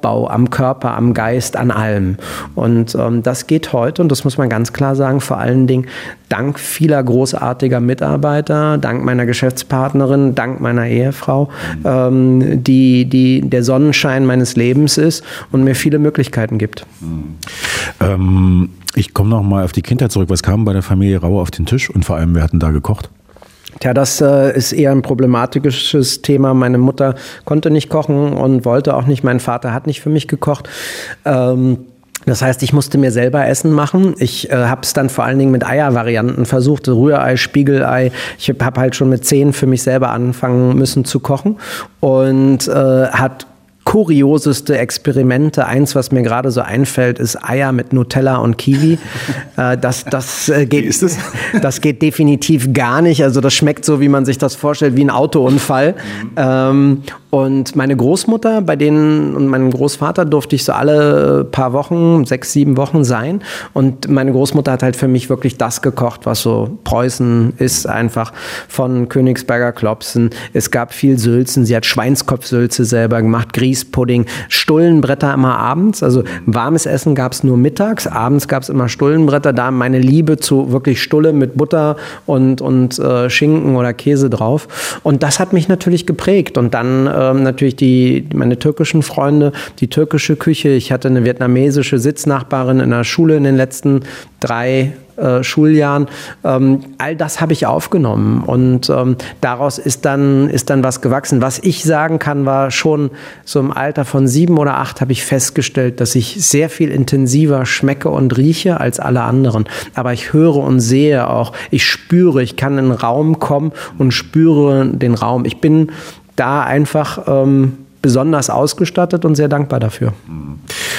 Raubbau am Körper, am Geist, an allem. Und ähm, das geht heute, und das muss man ganz klar sagen, vor allen Dingen dank vieler großartiger Mitarbeiter, dank meiner Geschäftspartnerin, dank meiner Ehefrau, ähm, die, die der Sonnenschein meines Lebens ist und mir viele Möglichkeiten gibt. Mhm. Ähm ich komme noch mal auf die Kindheit zurück. Was kam bei der Familie Rauer auf den Tisch und vor allem, wer hat denn da gekocht? Tja, das äh, ist eher ein problematisches Thema. Meine Mutter konnte nicht kochen und wollte auch nicht. Mein Vater hat nicht für mich gekocht. Ähm, das heißt, ich musste mir selber Essen machen. Ich äh, habe es dann vor allen Dingen mit Eiervarianten versucht, Rührei, Spiegelei. Ich habe halt schon mit zehn für mich selber anfangen müssen zu kochen und äh, hat kurioseste Experimente. Eins, was mir gerade so einfällt, ist Eier mit Nutella und Kiwi. [laughs] Äh, das, das, äh, geht, ist das? [laughs] das geht definitiv gar nicht. Also das schmeckt so, wie man sich das vorstellt, wie ein Autounfall. Mhm. Ähm, und meine Großmutter, bei denen und meinem Großvater durfte ich so alle paar Wochen, sechs, sieben Wochen sein. Und meine Großmutter hat halt für mich wirklich das gekocht, was so Preußen ist, einfach von Königsberger Klopsen. Es gab viel Sülzen. Sie hat Schweinskopfsülze selber gemacht, Grießpudding, Stullenbretter immer abends. Also warmes Essen gab es nur mittags, abends gab es immer Stullenbretter. Da meine Liebe zu wirklich Stulle mit Butter und, und äh, Schinken oder Käse drauf. Und das hat mich natürlich geprägt. Und dann ähm, natürlich die, meine türkischen Freunde, die türkische Küche. Ich hatte eine vietnamesische Sitznachbarin in der Schule in den letzten drei äh, Schuljahren. Ähm, all das habe ich aufgenommen und ähm, daraus ist dann, ist dann was gewachsen. Was ich sagen kann, war schon so im Alter von sieben oder acht habe ich festgestellt, dass ich sehr viel intensiver schmecke und rieche als alle anderen. Aber ich höre und sehe auch, ich spüre, ich kann in einen Raum kommen und spüre den Raum. Ich bin da einfach ähm, besonders ausgestattet und sehr dankbar dafür.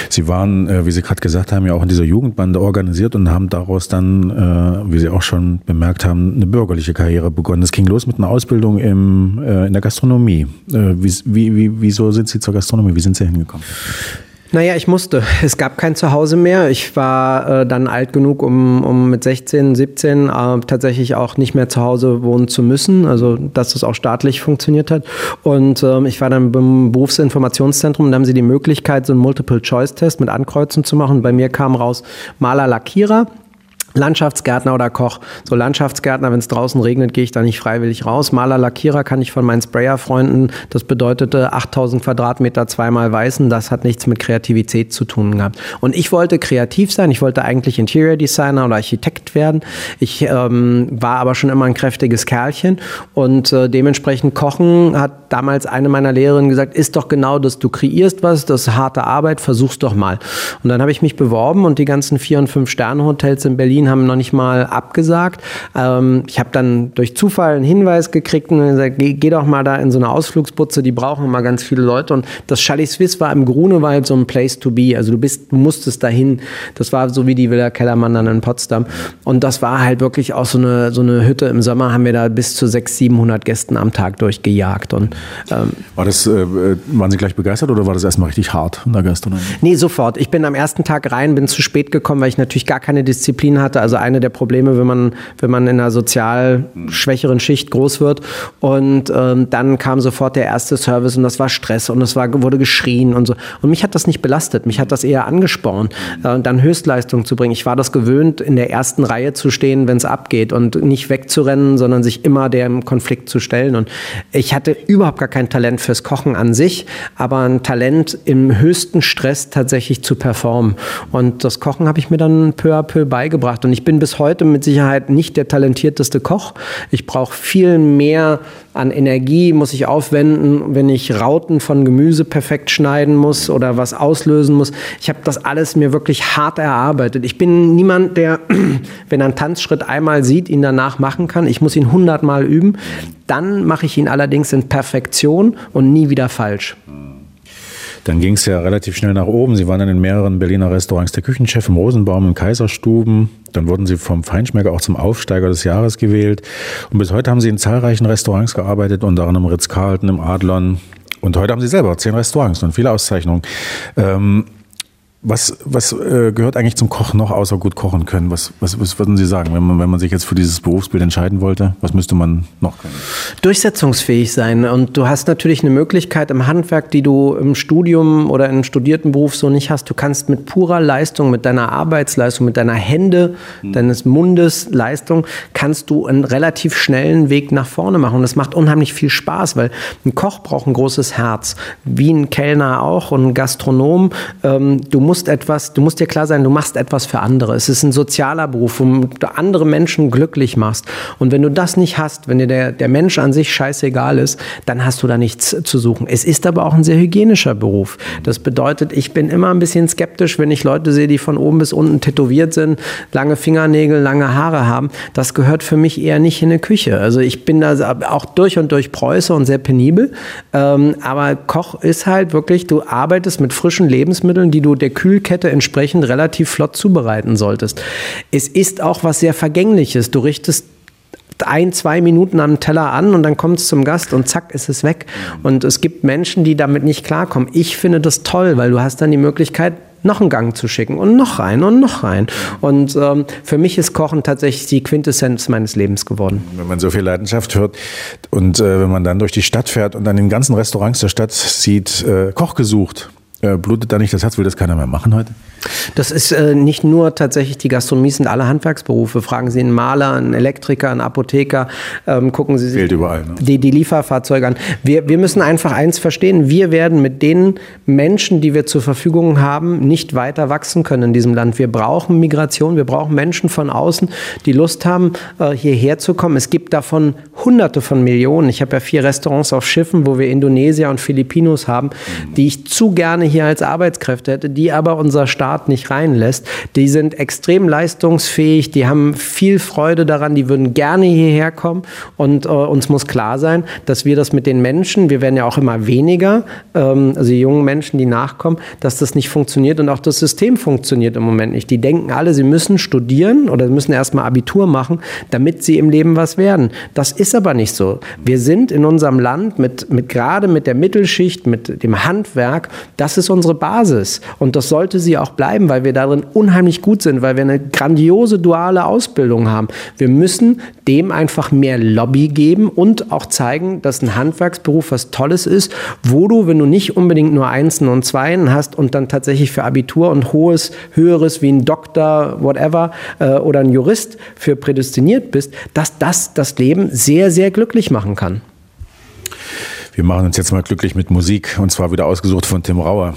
Sie waren, äh, wie Sie gerade gesagt haben, ja auch in dieser Jugendbande organisiert und haben daraus dann, äh, wie Sie auch schon bemerkt haben, eine bürgerliche Karriere begonnen. Es ging los mit einer Ausbildung im, äh, in der Gastronomie. Wie, wie, wieso sind Sie zur Gastronomie? Wie sind Sie hingekommen? Naja, ich musste. Es gab kein Zuhause mehr. Ich war äh, dann alt genug, um, um mit 16, 17 äh, tatsächlich auch nicht mehr zu Hause wohnen zu müssen. Also, dass das auch staatlich funktioniert hat. Und ähm, ich war dann beim Berufsinformationszentrum und da haben sie die Möglichkeit, so einen Multiple-Choice-Test mit Ankreuzen zu machen. Bei mir kam raus Maler, Lackierer. Landschaftsgärtner oder Koch. So Landschaftsgärtner, wenn es draußen regnet, gehe ich da nicht freiwillig raus. Maler, Lackierer kann ich von meinen Sprayer-Freunden. Das bedeutete 8000 Quadratmeter zweimal weißen. Das hat nichts mit Kreativität zu tun gehabt. Und ich wollte kreativ sein. Ich wollte eigentlich Interior Designer oder Architekt werden. Ich ähm, war aber schon immer ein kräftiges Kerlchen und äh, dementsprechend Kochen hat damals eine meiner Lehrerinnen gesagt, ist doch genau das, du kreierst was, das ist harte Arbeit, versuch's doch mal. Und dann habe ich mich beworben und die ganzen vier und fünf Sterne Hotels in Berlin Berlin haben noch nicht mal abgesagt. Ähm, ich habe dann durch Zufall einen Hinweis gekriegt und gesagt, geh, geh, doch mal da in so eine Ausflugsputze, die brauchen immer ganz viele Leute. Und das Chalet Suisse war im Grunewald so ein Place to be. Also du bist, du musstest dahin. Das war so wie die Villa Kellermann dann in Potsdam. Und das war halt wirklich auch so eine, so eine Hütte. Im Sommer haben wir da bis zu 600, 700 Gästen am Tag durchgejagt. Und, ähm, war das, äh, waren Sie gleich begeistert oder war das erstmal richtig hart in der Gastronomie? Nee, sofort. Ich bin am ersten Tag rein, bin zu spät gekommen, weil ich natürlich gar keine Disziplin hatte hatte. Also eine der Probleme, wenn man, wenn man in einer sozial schwächeren Schicht groß wird. Und ähm, dann kam sofort der erste Service und das war Stress und es wurde geschrien und so. Und mich hat das nicht belastet, mich hat das eher angespornt, äh, dann Höchstleistung zu bringen. Ich war das gewöhnt, in der ersten Reihe zu stehen, wenn es abgeht und nicht wegzurennen, sondern sich immer dem Konflikt zu stellen. Und ich hatte überhaupt gar kein Talent fürs Kochen an sich, aber ein Talent im höchsten Stress tatsächlich zu performen. Und das Kochen habe ich mir dann peu à peu beigebracht gemacht. Und ich bin bis heute mit Sicherheit nicht der talentierteste Koch. Ich brauche viel mehr an Energie, muss ich aufwenden, wenn ich Rauten von Gemüse perfekt schneiden muss oder was auslösen muss. Ich habe das alles mir wirklich hart erarbeitet. Ich bin niemand, der, [clears throat] wenn er einen Tanzschritt einmal sieht, ihn danach machen kann. Ich muss ihn hundertmal üben. Dann mache ich ihn allerdings in Perfektion und nie wieder falsch. Dann ging es ja relativ schnell nach oben. Sie waren dann in mehreren Berliner Restaurants der Küchenchef im Rosenbaum, in Kaiserstuben. Dann wurden Sie vom Feinschmecker auch zum Aufsteiger des Jahres gewählt. Und bis heute haben Sie in zahlreichen Restaurants gearbeitet, unter anderem Ritz-Carlton, im Adlon. Und heute haben Sie selber zehn Restaurants und viele Auszeichnungen. Ähm, was, was äh, gehört eigentlich zum Kochen noch, außer gut kochen können? Was, was, was würden Sie sagen, wenn man, wenn man sich jetzt für dieses Berufsbild entscheiden wollte? Was müsste man noch können? Durchsetzungsfähig sein. Und du hast natürlich eine Möglichkeit im Handwerk, die du im Studium oder im studierten Beruf so nicht hast. Du kannst mit purer Leistung, mit deiner Arbeitsleistung, mit deiner Hände, hm. deines Mundes Leistung, kannst du einen relativ schnellen Weg nach vorne machen. Und das macht unheimlich viel Spaß, weil ein Koch braucht ein großes Herz, wie ein Kellner auch und ein Gastronom. Ähm, du musst musst etwas, du musst dir klar sein, du machst etwas für andere. Es ist ein sozialer Beruf, wo du andere Menschen glücklich machst. Und wenn du das nicht hast, wenn dir der, der Mensch an sich scheißegal ist, dann hast du da nichts zu suchen. Es ist aber auch ein sehr hygienischer Beruf. Das bedeutet, ich bin immer ein bisschen skeptisch, wenn ich Leute sehe, die von oben bis unten tätowiert sind, lange Fingernägel, lange Haare haben. Das gehört für mich eher nicht in eine Küche. Also ich bin da auch durch und durch Preuße und sehr penibel. Ähm, aber Koch ist halt wirklich, du arbeitest mit frischen Lebensmitteln, die du der Küche Kühlkette entsprechend relativ flott zubereiten solltest. Es ist auch was sehr Vergängliches. Du richtest ein, zwei Minuten am Teller an und dann kommt es zum Gast und zack ist es weg. Und es gibt Menschen, die damit nicht klarkommen. Ich finde das toll, weil du hast dann die Möglichkeit, noch einen Gang zu schicken und noch rein und noch rein. Und ähm, für mich ist Kochen tatsächlich die Quintessenz meines Lebens geworden. Wenn man so viel Leidenschaft hört und äh, wenn man dann durch die Stadt fährt und in den ganzen Restaurants der Stadt sieht, äh, Koch gesucht, blutet da nicht das Herz? Will das keiner mehr machen heute? Das ist äh, nicht nur tatsächlich die Gastronomie, sind alle Handwerksberufe. Fragen Sie einen Maler, einen Elektriker, einen Apotheker, ähm, gucken Sie sich überall, ne? die, die Lieferfahrzeuge an. Wir, wir müssen einfach eins verstehen, wir werden mit den Menschen, die wir zur Verfügung haben, nicht weiter wachsen können in diesem Land. Wir brauchen Migration, wir brauchen Menschen von außen, die Lust haben, äh, hierher zu kommen. Es gibt davon hunderte von Millionen. Ich habe ja vier Restaurants auf Schiffen, wo wir Indonesier und Filipinos haben, die ich zu gerne hier als Arbeitskräfte hätte, die aber unser Staat Staat nicht reinlässt. Die sind extrem leistungsfähig, die haben viel Freude daran, die würden gerne hierher kommen und äh, uns muss klar sein, dass wir das mit den Menschen, wir werden ja auch immer weniger, ähm, also die jungen Menschen, die nachkommen, dass das nicht funktioniert und auch das System funktioniert im Moment nicht. Die denken alle, sie müssen studieren oder müssen erstmal Abitur machen, damit sie im Leben was werden. Das ist aber nicht so. Wir sind in unserem Land mit, mit gerade mit der Mittelschicht, mit dem Handwerk, das ist unsere Basis. Und das sollte sie auch bleiben, weil wir darin unheimlich gut sind, weil wir eine grandiose duale Ausbildung haben. Wir müssen dem einfach mehr Lobby geben und auch zeigen, dass ein Handwerksberuf was Tolles ist, wo du, wenn du nicht unbedingt nur Einsen und Zweien hast und dann tatsächlich für Abitur und hohes, höheres wie ein Doktor, whatever, äh, oder ein Jurist für prädestiniert bist, dass das das Leben sehr, sehr glücklich machen kann. Wir machen uns jetzt mal glücklich mit Musik und zwar wieder ausgesucht von Tim Rauer.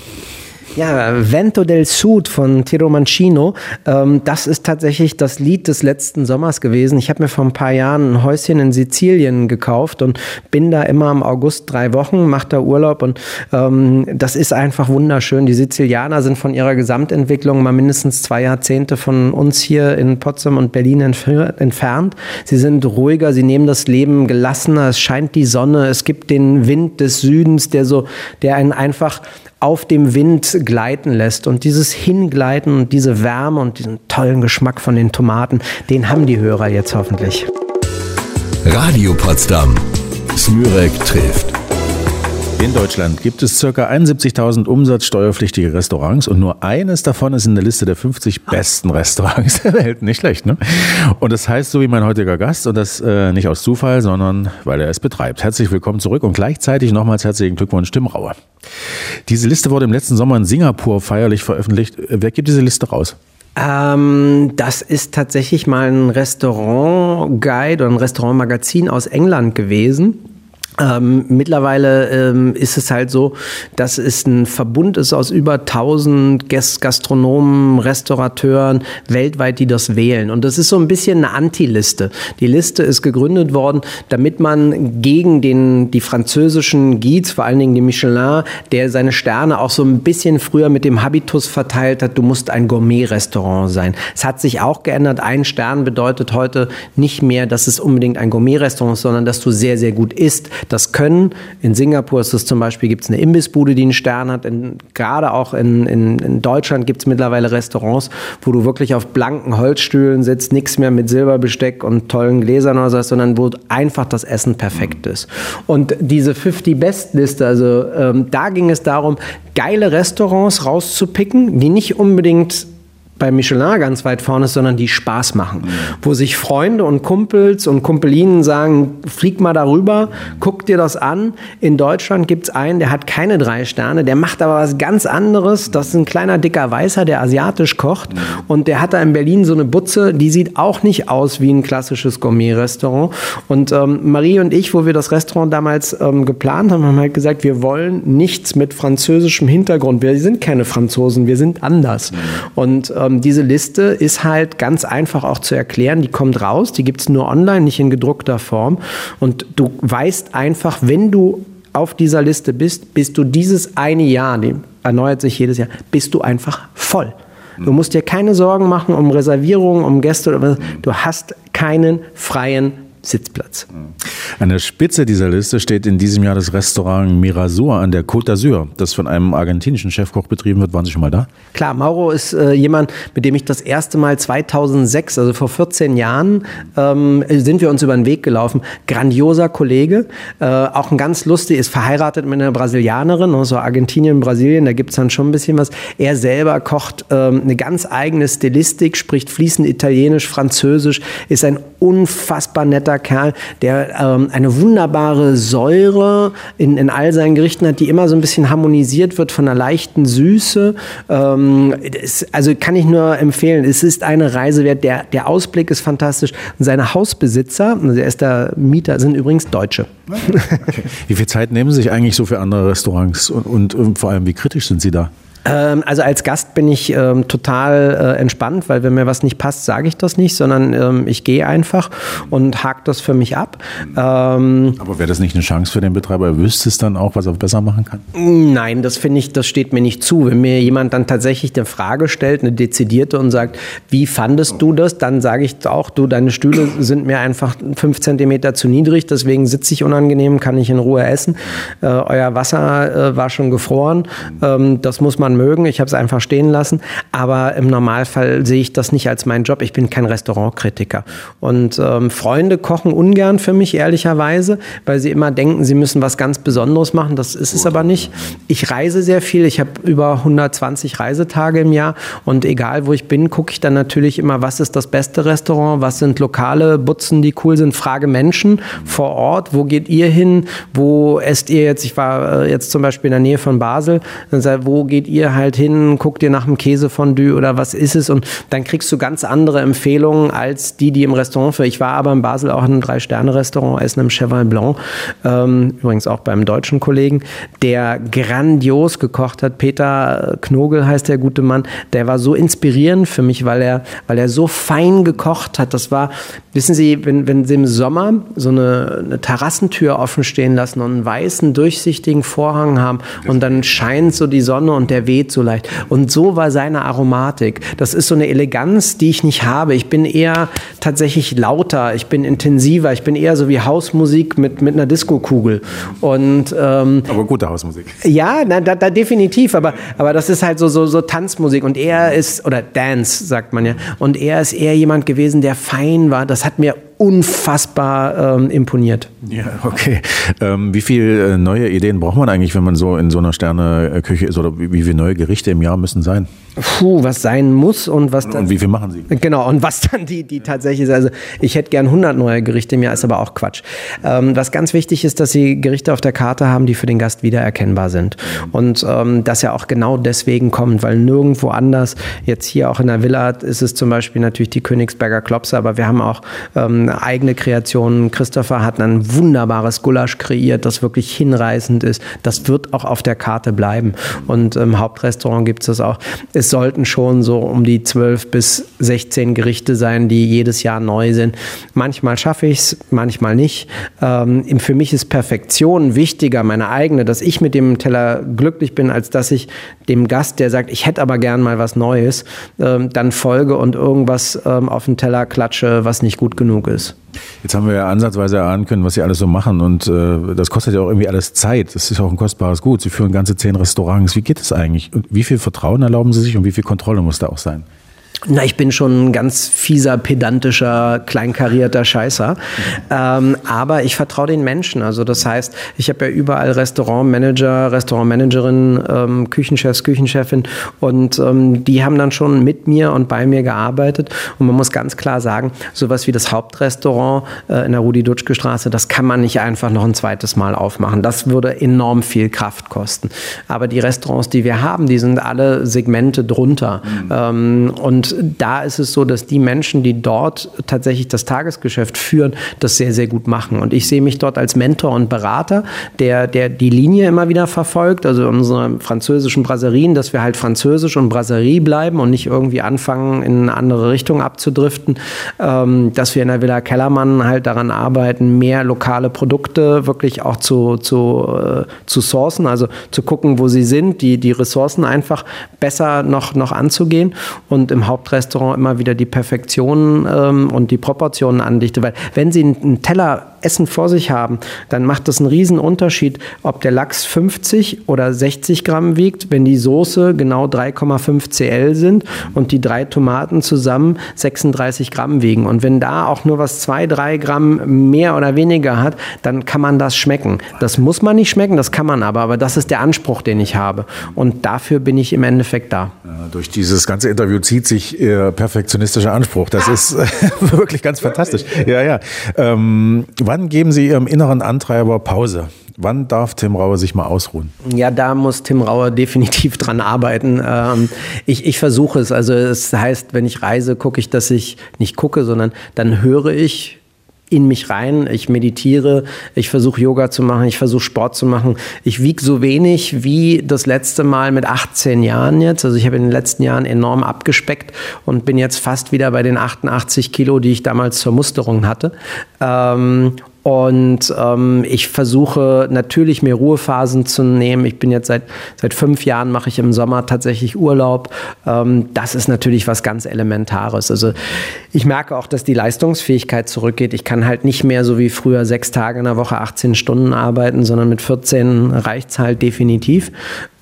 Ja, Vento del Sud von Tiro Mancino. Ähm, das ist tatsächlich das Lied des letzten Sommers gewesen. Ich habe mir vor ein paar Jahren ein Häuschen in Sizilien gekauft und bin da immer im August drei Wochen, mache da Urlaub und ähm, das ist einfach wunderschön. Die Sizilianer sind von ihrer Gesamtentwicklung mal mindestens zwei Jahrzehnte von uns hier in Potsdam und Berlin entfernt. Sie sind ruhiger, sie nehmen das Leben gelassener, es scheint die Sonne, es gibt den Wind des Südens, der so, der einen einfach auf dem Wind gleiten lässt. Und dieses Hingleiten und diese Wärme und diesen tollen Geschmack von den Tomaten, den haben die Hörer jetzt hoffentlich. Radio Potsdam. Smürek trifft. In Deutschland gibt es ca. 71.000 umsatzsteuerpflichtige Restaurants und nur eines davon ist in der Liste der 50 besten Restaurants [laughs] der Welt. Nicht schlecht, ne? Und das heißt so wie mein heutiger Gast und das äh, nicht aus Zufall, sondern weil er es betreibt. Herzlich willkommen zurück und gleichzeitig nochmals herzlichen Glückwunsch, Tim Rauer. Diese Liste wurde im letzten Sommer in Singapur feierlich veröffentlicht. Wer gibt diese Liste raus? Ähm, das ist tatsächlich mal ein Restaurant-Guide oder ein Restaurantmagazin aus England gewesen. Ähm, mittlerweile ähm, ist es halt so, dass es ein Verbund ist aus über 1000 Gastronomen, Restaurateuren weltweit, die das wählen. Und das ist so ein bisschen eine Anti-Liste. Die Liste ist gegründet worden, damit man gegen den, die französischen Guides, vor allen Dingen die Michelin, der seine Sterne auch so ein bisschen früher mit dem Habitus verteilt hat, du musst ein Gourmet-Restaurant sein. Es hat sich auch geändert. Ein Stern bedeutet heute nicht mehr, dass es unbedingt ein Gourmet-Restaurant ist, sondern dass du sehr, sehr gut isst das können. In Singapur ist es zum Beispiel, gibt es eine Imbissbude, die einen Stern hat. In, gerade auch in, in, in Deutschland gibt es mittlerweile Restaurants, wo du wirklich auf blanken Holzstühlen sitzt, nichts mehr mit Silberbesteck und tollen Gläsern oder so, sondern wo einfach das Essen perfekt ist. Und diese 50 Best Liste, also ähm, da ging es darum, geile Restaurants rauszupicken, die nicht unbedingt bei Michelin ganz weit vorne ist, sondern die Spaß machen. Mhm. Wo sich Freunde und Kumpels und Kumpelinen sagen, flieg mal darüber, guck dir das an. In Deutschland gibt es einen, der hat keine drei Sterne, der macht aber was ganz anderes. Das ist ein kleiner, dicker Weißer, der asiatisch kocht. Mhm. Und der hat da in Berlin so eine Butze, die sieht auch nicht aus wie ein klassisches Gourmet-Restaurant. Und ähm, Marie und ich, wo wir das Restaurant damals ähm, geplant haben, haben halt gesagt, wir wollen nichts mit französischem Hintergrund. Wir sind keine Franzosen, wir sind anders. Mhm. Und ähm, diese Liste ist halt ganz einfach auch zu erklären. Die kommt raus, die gibt es nur online, nicht in gedruckter Form. Und du weißt einfach, wenn du auf dieser Liste bist, bist du dieses eine Jahr, die erneuert sich jedes Jahr, bist du einfach voll. Du musst dir keine Sorgen machen um Reservierungen, um Gäste. Du hast keinen freien Sitzplatz. An der Spitze dieser Liste steht in diesem Jahr das Restaurant Mirasur an der Côte d'Azur, das von einem argentinischen Chefkoch betrieben wird. Waren Sie schon mal da? Klar, Mauro ist äh, jemand, mit dem ich das erste Mal 2006, also vor 14 Jahren, ähm, sind wir uns über den Weg gelaufen. Grandioser Kollege, äh, auch ein ganz lustig, ist verheiratet mit einer Brasilianerin, ne, so Argentinien, Brasilien, da gibt es dann schon ein bisschen was. Er selber kocht ähm, eine ganz eigene Stilistik, spricht fließend Italienisch, Französisch, ist ein unfassbar netter Kerl, der ähm, eine wunderbare Säure in, in all seinen Gerichten hat, die immer so ein bisschen harmonisiert wird von einer leichten Süße. Ähm, es, also kann ich nur empfehlen, es ist eine Reise wert. Der, der Ausblick ist fantastisch. Und seine Hausbesitzer, also er ist der Mieter, sind übrigens Deutsche. Okay. Wie viel Zeit nehmen Sie sich eigentlich so für andere Restaurants und, und, und vor allem, wie kritisch sind Sie da? Ähm, also als Gast bin ich ähm, total äh, entspannt, weil wenn mir was nicht passt, sage ich das nicht, sondern ähm, ich gehe einfach und hake das für mich ab. Ähm, Aber wäre das nicht eine Chance für den Betreiber? Er wüsste es dann auch, was er besser machen kann? Nein, das finde ich, das steht mir nicht zu. Wenn mir jemand dann tatsächlich eine Frage stellt, eine dezidierte und sagt, wie fandest du das, dann sage ich auch, du, deine Stühle sind mir einfach fünf Zentimeter zu niedrig, deswegen sitze ich unangenehm, kann ich in Ruhe essen. Äh, euer Wasser äh, war schon gefroren. Ähm, das muss man mögen. Ich habe es einfach stehen lassen. Aber im Normalfall sehe ich das nicht als meinen Job. Ich bin kein Restaurantkritiker. Und ähm, Freunde kochen ungern für mich, ehrlicherweise, weil sie immer denken, sie müssen was ganz Besonderes machen. Das ist es aber nicht. Ich reise sehr viel. Ich habe über 120 Reisetage im Jahr. Und egal, wo ich bin, gucke ich dann natürlich immer, was ist das beste Restaurant, was sind lokale Butzen, die cool sind. Frage Menschen vor Ort, wo geht ihr hin, wo esst ihr jetzt? Ich war äh, jetzt zum Beispiel in der Nähe von Basel. Wo geht ihr halt hin? Guckt ihr nach dem Käsefondue oder was ist es? Und dann kriegst du ganz andere Empfehlungen als die, die im Restaurant für. Ich war aber in Basel auch in einem Drei-Sterne-Restaurant, essen im Cheval Blanc. Ähm, übrigens auch beim deutschen Kollegen, der grandios gekocht hat. Peter Knogel heißt der gute Mann. Der war so inspirierend für mich, weil er, weil er so fein gekocht hat. Das war, wissen Sie, wenn, wenn Sie im Sommer so eine, eine Terrassentür offen stehen lassen und einen weißen, durchsichtigen Vorhang haben und dann scheint so die Sonne und der weht so leicht. Und so war seine Aromatik. Das ist so eine Eleganz, die ich nicht habe. Ich bin eher tatsächlich lauter, ich bin intensiver, ich bin eher so wie Hausmusik mit, mit einer Diskokugel. Und, ähm, aber gute Hausmusik. Ja, na, da, da definitiv, aber, aber das ist halt so, so, so Tanzmusik und er ist, oder Dance, sagt man ja, und er ist eher jemand gewesen, der fein war. Das hat mir unfassbar ähm, imponiert. Ja, okay. Ähm, wie viele äh, neue Ideen braucht man eigentlich, wenn man so in so einer Sterneküche ist? Oder wie, wie viele neue Gerichte im Jahr müssen sein? Puh, was sein muss und was dann. Und wie viel machen Sie? Genau, und was dann die, die tatsächlich ist. Also, ich hätte gern 100 neue Gerichte im Jahr, ist aber auch Quatsch. Ähm, was ganz wichtig ist, dass Sie Gerichte auf der Karte haben, die für den Gast wiedererkennbar sind. Und ähm, das ja auch genau deswegen kommt, weil nirgendwo anders, jetzt hier auch in der Villa, ist es zum Beispiel natürlich die Königsberger Klopse, aber wir haben auch ähm, eigene Kreationen. Christopher hat ein wunderbares Gulasch kreiert, das wirklich hinreißend ist. Das wird auch auf der Karte bleiben. Und im Hauptrestaurant gibt es das auch. Es sollten schon so um die 12 bis 16 Gerichte sein, die jedes Jahr neu sind. Manchmal schaffe ich es, manchmal nicht. Ähm, für mich ist Perfektion wichtiger, meine eigene, dass ich mit dem Teller glücklich bin, als dass ich dem Gast, der sagt, ich hätte aber gern mal was Neues, ähm, dann folge und irgendwas ähm, auf den Teller klatsche, was nicht gut genug ist. Jetzt haben wir ja ansatzweise erahnen können, was Sie alles so machen und äh, das kostet ja auch irgendwie alles Zeit. Das ist auch ein kostbares Gut. Sie führen ganze zehn Restaurants. Wie geht es eigentlich? Und wie viel Vertrauen erlauben Sie sich und wie viel Kontrolle muss da auch sein? Na, ich bin schon ein ganz fieser, pedantischer, kleinkarierter Scheißer. Ähm, aber ich vertraue den Menschen. Also das heißt, ich habe ja überall Restaurantmanager, Restaurantmanagerin, ähm, Küchenchefs, Küchenchefin und ähm, die haben dann schon mit mir und bei mir gearbeitet. Und man muss ganz klar sagen, sowas wie das Hauptrestaurant äh, in der Rudi-Dutschke-Straße, das kann man nicht einfach noch ein zweites Mal aufmachen. Das würde enorm viel Kraft kosten. Aber die Restaurants, die wir haben, die sind alle Segmente drunter. Mhm. und da ist es so, dass die Menschen, die dort tatsächlich das Tagesgeschäft führen, das sehr, sehr gut machen. Und ich sehe mich dort als Mentor und Berater, der, der die Linie immer wieder verfolgt, also unsere französischen Brasserien, dass wir halt französisch und Brasserie bleiben und nicht irgendwie anfangen, in eine andere Richtung abzudriften, ähm, dass wir in der Villa Kellermann halt daran arbeiten, mehr lokale Produkte wirklich auch zu, zu, äh, zu sourcen, also zu gucken, wo sie sind, die, die Ressourcen einfach besser noch, noch anzugehen und im Haupt Hauptrestaurant immer wieder die Perfektion ähm, und die Proportionen andichte. Weil wenn Sie einen Teller Essen vor sich haben, dann macht das einen riesen Unterschied, ob der Lachs 50 oder 60 Gramm wiegt, wenn die Soße genau 3,5 Cl sind und die drei Tomaten zusammen 36 Gramm wiegen. Und wenn da auch nur was 2, 3 Gramm mehr oder weniger hat, dann kann man das schmecken. Das muss man nicht schmecken, das kann man aber, aber das ist der Anspruch, den ich habe. Und dafür bin ich im Endeffekt da. Ja, durch dieses ganze Interview zieht sich Ihr perfektionistischer Anspruch. Das ist [laughs] wirklich ganz fantastisch. Ja, ja. Ähm, wann geben Sie Ihrem inneren Antreiber Pause? Wann darf Tim Rauer sich mal ausruhen? Ja, da muss Tim Rauer [laughs] definitiv dran arbeiten. Ähm, ich, ich versuche es. Also es heißt, wenn ich reise, gucke ich, dass ich nicht gucke, sondern dann höre ich in mich rein. Ich meditiere, ich versuche Yoga zu machen, ich versuche Sport zu machen. Ich wiege so wenig wie das letzte Mal mit 18 Jahren jetzt. Also ich habe in den letzten Jahren enorm abgespeckt und bin jetzt fast wieder bei den 88 Kilo, die ich damals zur Musterung hatte. Ähm, und ähm, ich versuche natürlich mir Ruhephasen zu nehmen. Ich bin jetzt seit, seit fünf Jahren, mache ich im Sommer tatsächlich Urlaub. Ähm, das ist natürlich was ganz Elementares. Also ich merke auch, dass die Leistungsfähigkeit zurückgeht. Ich kann halt nicht mehr so wie früher sechs Tage in der Woche 18 Stunden arbeiten, sondern mit 14 reicht es halt definitiv.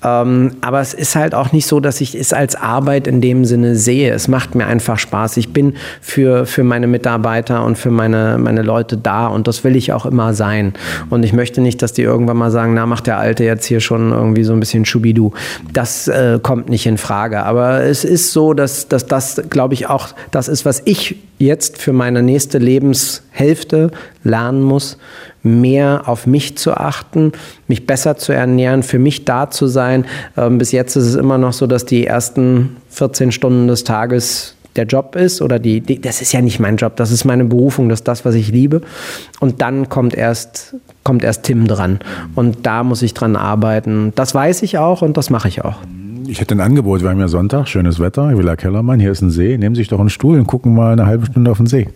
Ähm, aber es ist halt auch nicht so, dass ich es als Arbeit in dem Sinne sehe. Es macht mir einfach Spaß. Ich bin für, für meine Mitarbeiter und für meine, meine Leute da und das will ich auch immer sein. Und ich möchte nicht, dass die irgendwann mal sagen, na, macht der Alte jetzt hier schon irgendwie so ein bisschen Schubidu. Das äh, kommt nicht in Frage. Aber es ist so, dass, dass das, glaube ich, auch das ist, was ich jetzt für meine nächste Lebenshälfte lernen muss, mehr auf mich zu achten, mich besser zu ernähren, für mich da zu sein. Ähm, bis jetzt ist es immer noch so, dass die ersten 14 Stunden des Tages der Job ist oder die, die, das ist ja nicht mein Job, das ist meine Berufung, das ist das, was ich liebe. Und dann kommt erst, kommt erst Tim dran. Und da muss ich dran arbeiten. Das weiß ich auch und das mache ich auch. Ich hätte ein Angebot, wir haben ja Sonntag, schönes Wetter, Villa Kellermann, hier ist ein See, nehmen Sie sich doch einen Stuhl und gucken mal eine halbe Stunde auf den See.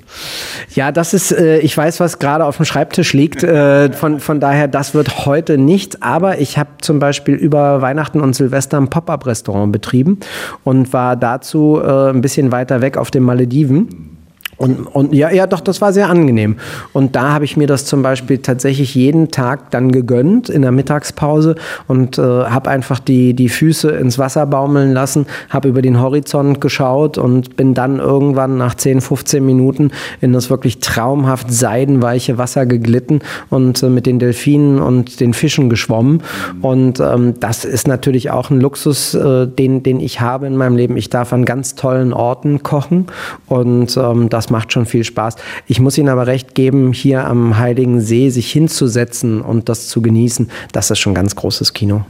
Ja, das ist, äh, ich weiß, was gerade auf dem Schreibtisch liegt, äh, von, von daher, das wird heute nichts, aber ich habe zum Beispiel über Weihnachten und Silvester ein Pop-Up-Restaurant betrieben und war dazu äh, ein bisschen weiter weg auf den Malediven und, und ja, ja, doch, das war sehr angenehm. Und da habe ich mir das zum Beispiel tatsächlich jeden Tag dann gegönnt in der Mittagspause und äh, habe einfach die, die Füße ins Wasser baumeln lassen, habe über den Horizont geschaut und bin dann irgendwann nach 10, 15 Minuten in das wirklich traumhaft seidenweiche Wasser geglitten und äh, mit den Delfinen und den Fischen geschwommen. Und ähm, das ist natürlich auch ein Luxus, äh, den, den ich habe in meinem Leben. Ich darf an ganz tollen Orten kochen und ähm, das macht schon viel Spaß. Ich muss Ihnen aber recht geben, hier am Heiligen See sich hinzusetzen und das zu genießen, das ist schon ganz großes Kino.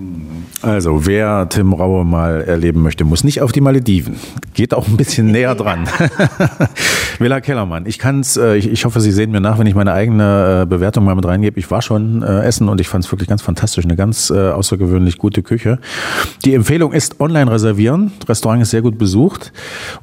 Also, wer Tim Raue mal erleben möchte, muss nicht auf die Malediven. Geht auch ein bisschen [laughs] näher dran. [laughs] Villa Kellermann, ich kann es, äh, ich, ich, hoffe, Sie sehen mir nach, wenn ich meine eigene äh, Bewertung mal mit reingebe. Ich war schon äh, essen und ich fand es wirklich ganz fantastisch. Eine ganz äh, außergewöhnlich gute Küche. Die Empfehlung ist online reservieren. Das Restaurant ist sehr gut besucht.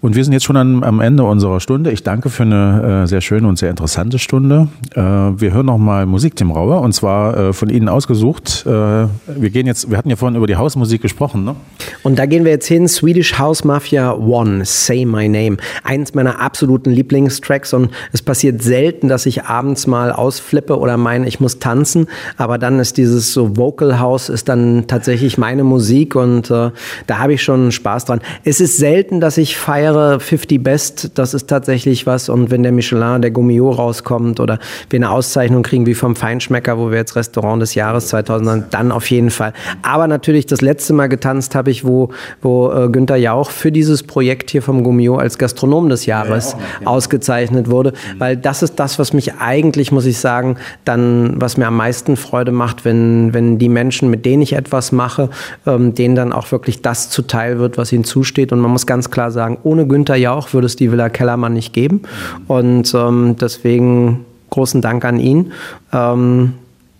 Und wir sind jetzt schon am, am Ende unserer Stunde. Ich danke für eine äh, sehr schöne und sehr interessante Stunde. Äh, wir hören nochmal Musik, Tim Rauer, und zwar äh, von Ihnen ausgesucht. Äh, wir gehen jetzt, wir hatten ja vorhin über die Hausmusik gesprochen, ne? Und da gehen wir jetzt hin, Swedish House Mafia One, Say My Name. Eins meiner absoluten Lieblingstracks und es passiert selten, dass ich abends mal ausflippe oder meine, ich muss tanzen, aber dann ist dieses so Vocal House ist dann tatsächlich meine Musik und äh, da habe ich schon Spaß dran. Es ist selten, dass ich feiere 50 Best, das ist tatsächlich was und wenn der Michelin, der Gummio rauskommt oder wir eine Auszeichnung kriegen wie vom Feinschmecker, wo wir jetzt Restaurant des Jahres 2000, dann auf jeden Fall. Aber natürlich das letzte Mal getanzt habe ich, wo, wo äh, Günther Jauch für dieses Projekt hier vom Gummio als Gastronom des Jahres ja, ja, ausgezeichnet wurde, weil das ist das, was mich eigentlich, muss ich sagen, dann, was mir am meisten Freude macht, wenn, wenn die Menschen, mit denen ich etwas mache, ähm, denen dann auch wirklich das zuteil wird, was ihnen zusteht. Und man muss ganz klar sagen, ohne Günther Jauch würde es die Villa Kellermann nicht geben. Und ähm, deswegen großen Dank an ihn. Ähm,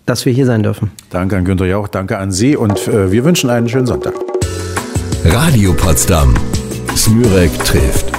dass wir hier sein dürfen. Danke an Günter Jauch, danke an Sie und äh, wir wünschen einen schönen Sonntag. Radio Potsdam. Smürek trifft.